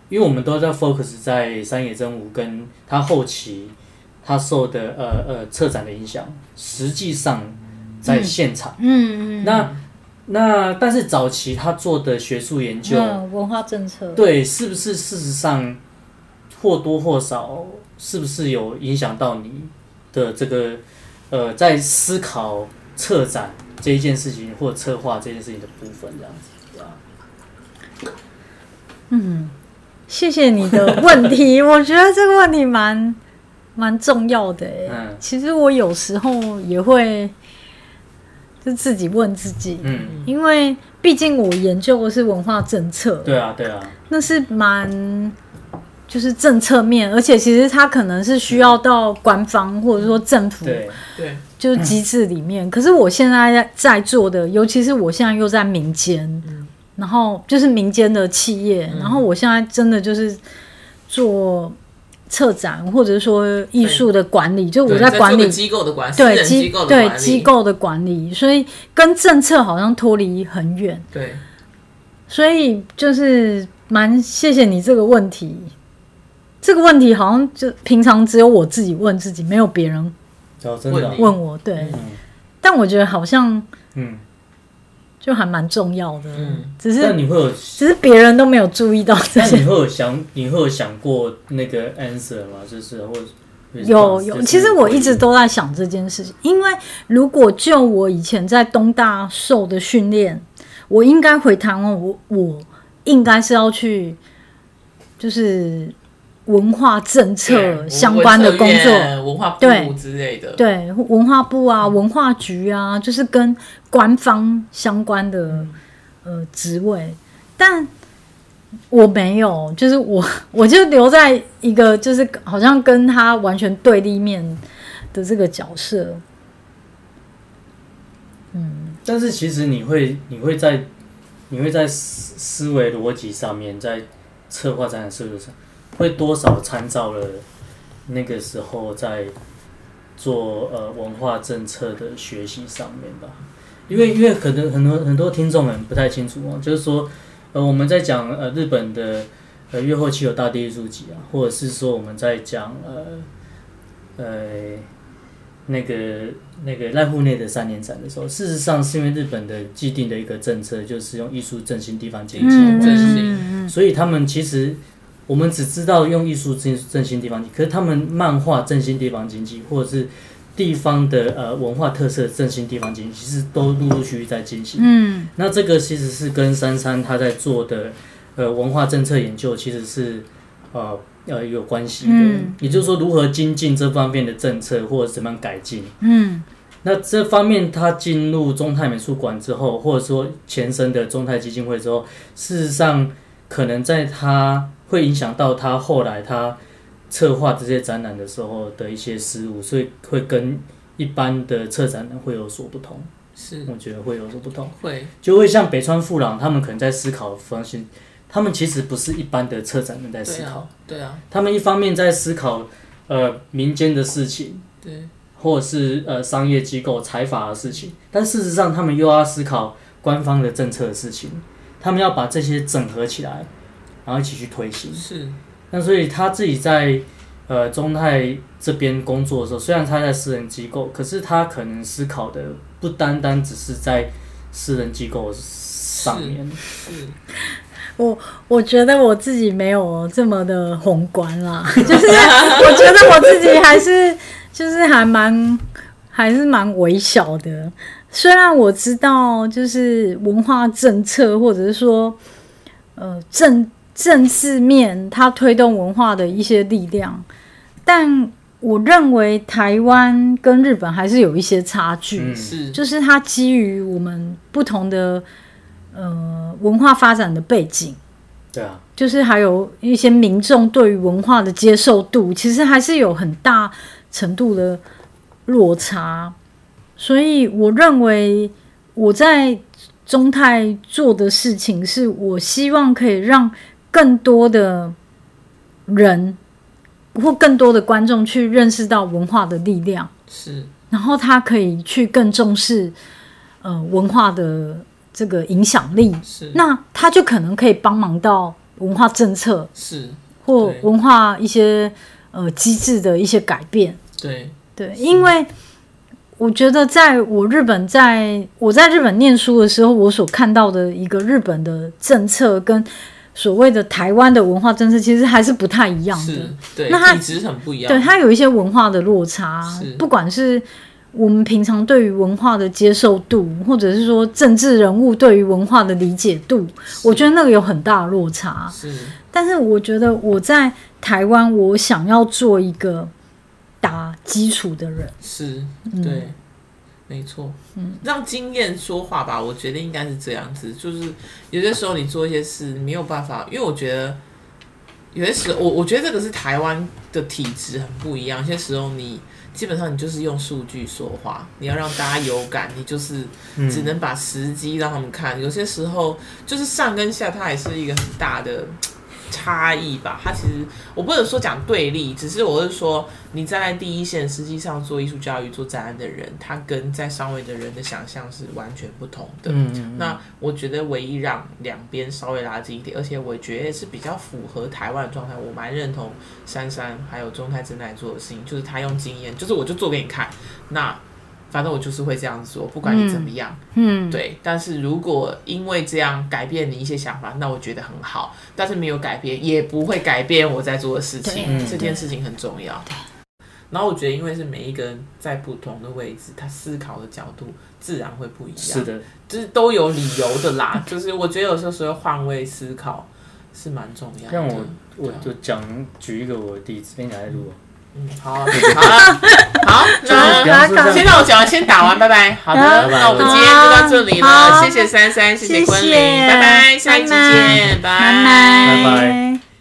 因为我们都在 focus 在山野真吾跟他后期他受的呃呃策展的影响，实际上在现场，嗯嗯，那那但是早期他做的学术研究，文化政策，对，是不是事实上或多或少，是不是有影响到你？的这个，呃，在思考策展这一件事情，或策划这件事情的部分，这样子，对吧？嗯，谢谢你的问题，我觉得这个问题蛮蛮重要的。嗯，其实我有时候也会就自己问自己，嗯，因为毕竟我研究的是文化政策，对啊，对啊，那是蛮。就是政策面，而且其实它可能是需要到官方或者说政府，对对，就是机制里面。可是我现在在在做的，尤其是我现在又在民间，嗯，然后就是民间的企业，然后我现在真的就是做策展或者说艺术的管理，就我在管理机构的管理，对机对机构的管理，所以跟政策好像脱离很远。对，所以就是蛮谢谢你这个问题。这个问题好像就平常只有我自己问自己，没有别人问我。对，但我觉得好像嗯，就还蛮重要的。嗯，只是但你会有，只是别人都没有注意到这些。那你会有想，你会有想过那个 answer 吗？就是或有有，其实我一直都在想这件事情，因为如果就我以前在东大受的训练，我应该回台湾，我我应该是要去，就是。文化政策相关的工作，文化部之类的，对，对文化部啊，文化局啊，就是跟官方相关的、嗯、呃职位，但我没有，就是我 我就留在一个就是好像跟他完全对立面的这个角色。嗯，但是其实你会你会在你会在思思维逻辑上面，在策划展览设计上，会多少参照了那个时候在做呃文化政策的学习上面吧。因为因为可能很多很多听众们不太清楚哦，就是说呃我们在讲呃日本的呃越后期有大地艺术祭啊，或者是说我们在讲呃呃那个那个濑户内的三年展的时候，事实上是因为日本的既定的一个政策就是用艺术振兴地方经济，所以他们其实我们只知道用艺术振振兴地方经济，可是他们漫画振兴地方经济或者是。地方的呃文化特色振兴地方经济，其实都陆陆续续在进行。嗯，那这个其实是跟珊珊他在做的呃文化政策研究，其实是呃呃有关系的。嗯，也就是说，如何精进这方面的政策，或者怎么样改进。嗯，那这方面他进入中泰美术馆之后，或者说前身的中泰基金会之后，事实上可能在他会影响到他后来他。策划这些展览的时候的一些失误，所以会跟一般的策展人会有所不同。是，我觉得会有所不同。会就会像北川富朗他们可能在思考的方向，他们其实不是一般的策展人在思考。对啊。对啊。他们一方面在思考呃民间的事情，对，或者是呃商业机构财阀的事情，但事实上他们又要思考官方的政策的事情，他们要把这些整合起来，然后一起去推行。是。那所以他自己在呃中泰这边工作的时候，虽然他在私人机构，可是他可能思考的不单单只是在私人机构上面。是，是我我觉得我自己没有这么的宏观啦，就是我觉得我自己还是就是还蛮还是蛮微小的。虽然我知道就是文化政策，或者是说呃政。政治面，它推动文化的一些力量，但我认为台湾跟日本还是有一些差距，是，就是它基于我们不同的呃文化发展的背景，对啊，就是还有一些民众对于文化的接受度，其实还是有很大程度的落差，所以我认为我在中泰做的事情，是我希望可以让。更多的人或更多的观众去认识到文化的力量，是，然后他可以去更重视呃文化的这个影响力，是，那他就可能可以帮忙到文化政策，是，或文化一些呃机制的一些改变，对。对，因为我觉得在我日本在我在日本念书的时候，我所看到的一个日本的政策跟。所谓的台湾的文化政策其实还是不太一样的，是对，那它其实很不一样，对它有一些文化的落差，不管是我们平常对于文化的接受度，或者是说政治人物对于文化的理解度，我觉得那个有很大的落差。是，但是我觉得我在台湾，我想要做一个打基础的人，是对。嗯没错，嗯，让经验说话吧，我觉得应该是这样子。就是有些时候你做一些事没有办法，因为我觉得有些时候我我觉得这个是台湾的体质很不一样。有些时候你基本上你就是用数据说话，你要让大家有感，你就是只能把时机让他们看。有些时候就是上跟下，它也是一个很大的。差异吧，他其实我不能说讲对立，只是我是说你站在第一线，实际上做艺术教育、做展览的人，他跟在上位的人的想象是完全不同的。嗯，嗯，嗯，那我觉得唯一让两边稍微拉近一点，而且我觉得是比较符合台湾的状态，我蛮认同珊珊还有中泰正在做的事情，就是他用经验，就是我就做给你看。那。反正我就是会这样做，不管你怎么样，嗯，对。但是如果因为这样改变你一些想法，那我觉得很好。但是没有改变，也不会改变我在做的事情。嗯，这件事情很重要。然后我觉得，因为是每一个人在不同的位置，他思考的角度自然会不一样。是的，就是都有理由的啦。就是我觉得有时候所谓换位思考是蛮重要的。像我，我就讲举一个我的例子，你来录。嗯，好，好 了，好，那先让我讲完，先打完，拜拜。好。的，那我们今天就到这里了，谢谢珊珊，谢谢昆凌，拜拜，下一期见，拜拜，拜拜。